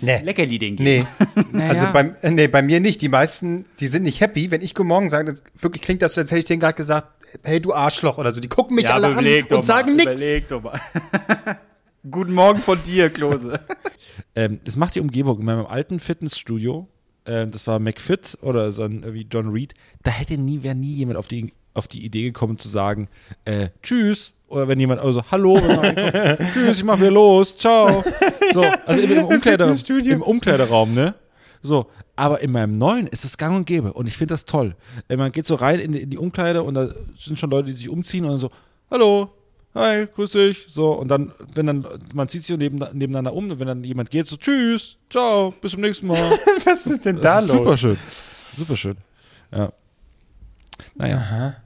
Nee. Leckerli den geben. Nee. Also beim, nee, bei mir nicht. Die meisten, die sind nicht happy. Wenn ich Guten Morgen sage, das wirklich klingt das so, als hätte ich denen gerade gesagt, hey du Arschloch oder so. Die gucken mich alle an und sagen nichts. Überleg doch mal. Guten Morgen von dir, Klose. Ähm, das macht die Umgebung. In meinem alten Fitnessstudio, ähm, das war McFit oder so ein, wie John Reed, da hätte nie, wäre nie jemand auf die, auf die Idee gekommen zu sagen, äh, tschüss. Oder wenn jemand, also hallo, tschüss, ich mach wieder los, ciao. So, also im, im, Umkleider, im Umkleideraum, ne? So, aber in meinem neuen ist es gang und gäbe und ich finde das toll. Man geht so rein in die, in die Umkleide und da sind schon Leute, die sich umziehen und so, hallo, hi, grüß dich, so, und dann, wenn dann, man zieht sich neben, nebeneinander um, und wenn dann jemand geht, so, tschüss, ciao, bis zum nächsten Mal. Was ist denn da los? super schön. Super schön. Ja. Naja.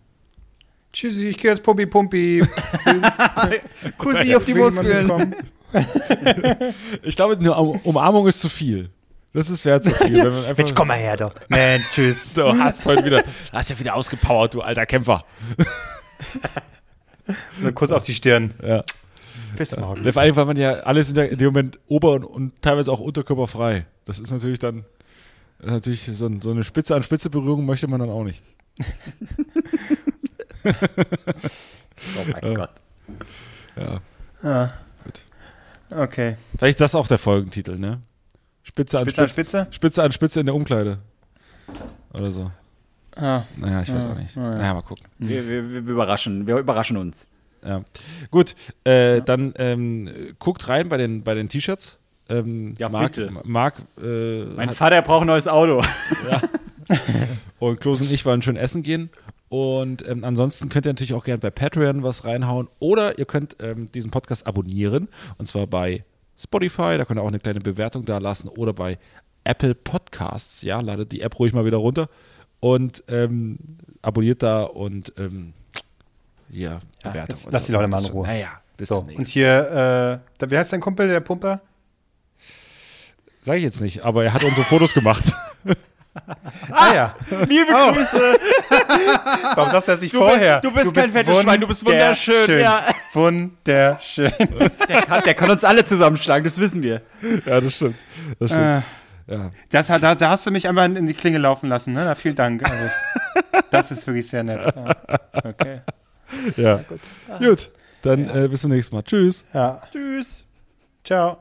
Tschüssi, ich gehe jetzt Pumpi Pumpi. Kussi auf die Muskeln. Ich glaube, eine Um- Umarmung ist zu viel. Das ist wäre zu viel. Wenn Mensch, komm mal her, doch. Mensch, tschüss. Du hast heute wieder, du hast ja wieder ausgepowert, du alter Kämpfer. So ein Kuss auf die Stirn. Ja. Bis morgen. Vor allem, weil man ja alles in, dem Moment ober- und, und teilweise auch unterkörperfrei. Das ist natürlich dann, natürlich so, ein, so eine Spitze an Spitze Berührung möchte man dann auch nicht. Oh mein Gott. Ja. Ah. Gut. Okay. Vielleicht ist das auch der Folgentitel, ne? Spitze an Spitze an Spitze. Spitze? Spitze an Spitze in der Umkleide. Oder so. Ah. Naja, ich weiß auch nicht. Naja, mal gucken. Wir, wir, wir überraschen, wir überraschen uns. Ja. Gut, äh, dann ähm, guckt rein bei den, bei den T-Shirts. Ähm, Ja, Marc, bitte. Marc äh, Mein Vater braucht ein neues Auto. und Klos und ich wollen schön essen gehen. Und ähm, ansonsten könnt ihr natürlich auch gerne bei Patreon was reinhauen. Oder ihr könnt ähm, diesen Podcast abonnieren. Und zwar bei Spotify. Da könnt ihr auch eine kleine Bewertung da lassen. Oder bei Apple Podcasts. Ja, ladet die App ruhig mal wieder runter. Und ähm, abonniert da und ähm, ja, Bewertung. und lass die Leute mal in Ruhe. Naja, bis So, zum nächsten und hier, äh, wie heißt dein Kumpel, der Pumper? Sag ich jetzt nicht, aber er hat unsere Fotos gemacht. Ah ja. Liebe Oh. Grüße. Warum sagst du das nicht Du vorher? bist- du bist kein fettes Schwein, du bist wunderschön, wunderschön. ja. Wunderschön. Der kann, der kann uns alle zusammenschlagen, das wissen wir. ja, das stimmt. Das stimmt. ja. Das, hat- da, da hast du mich einfach in die Klinge laufen lassen, ne? Na, vielen Dank. Das ist wirklich sehr nett. Ja. Okay. ja. Gut. Gut. Dann äh, bis zum nächsten Mal. Tschüss. Ja. Tschüss. Ciao.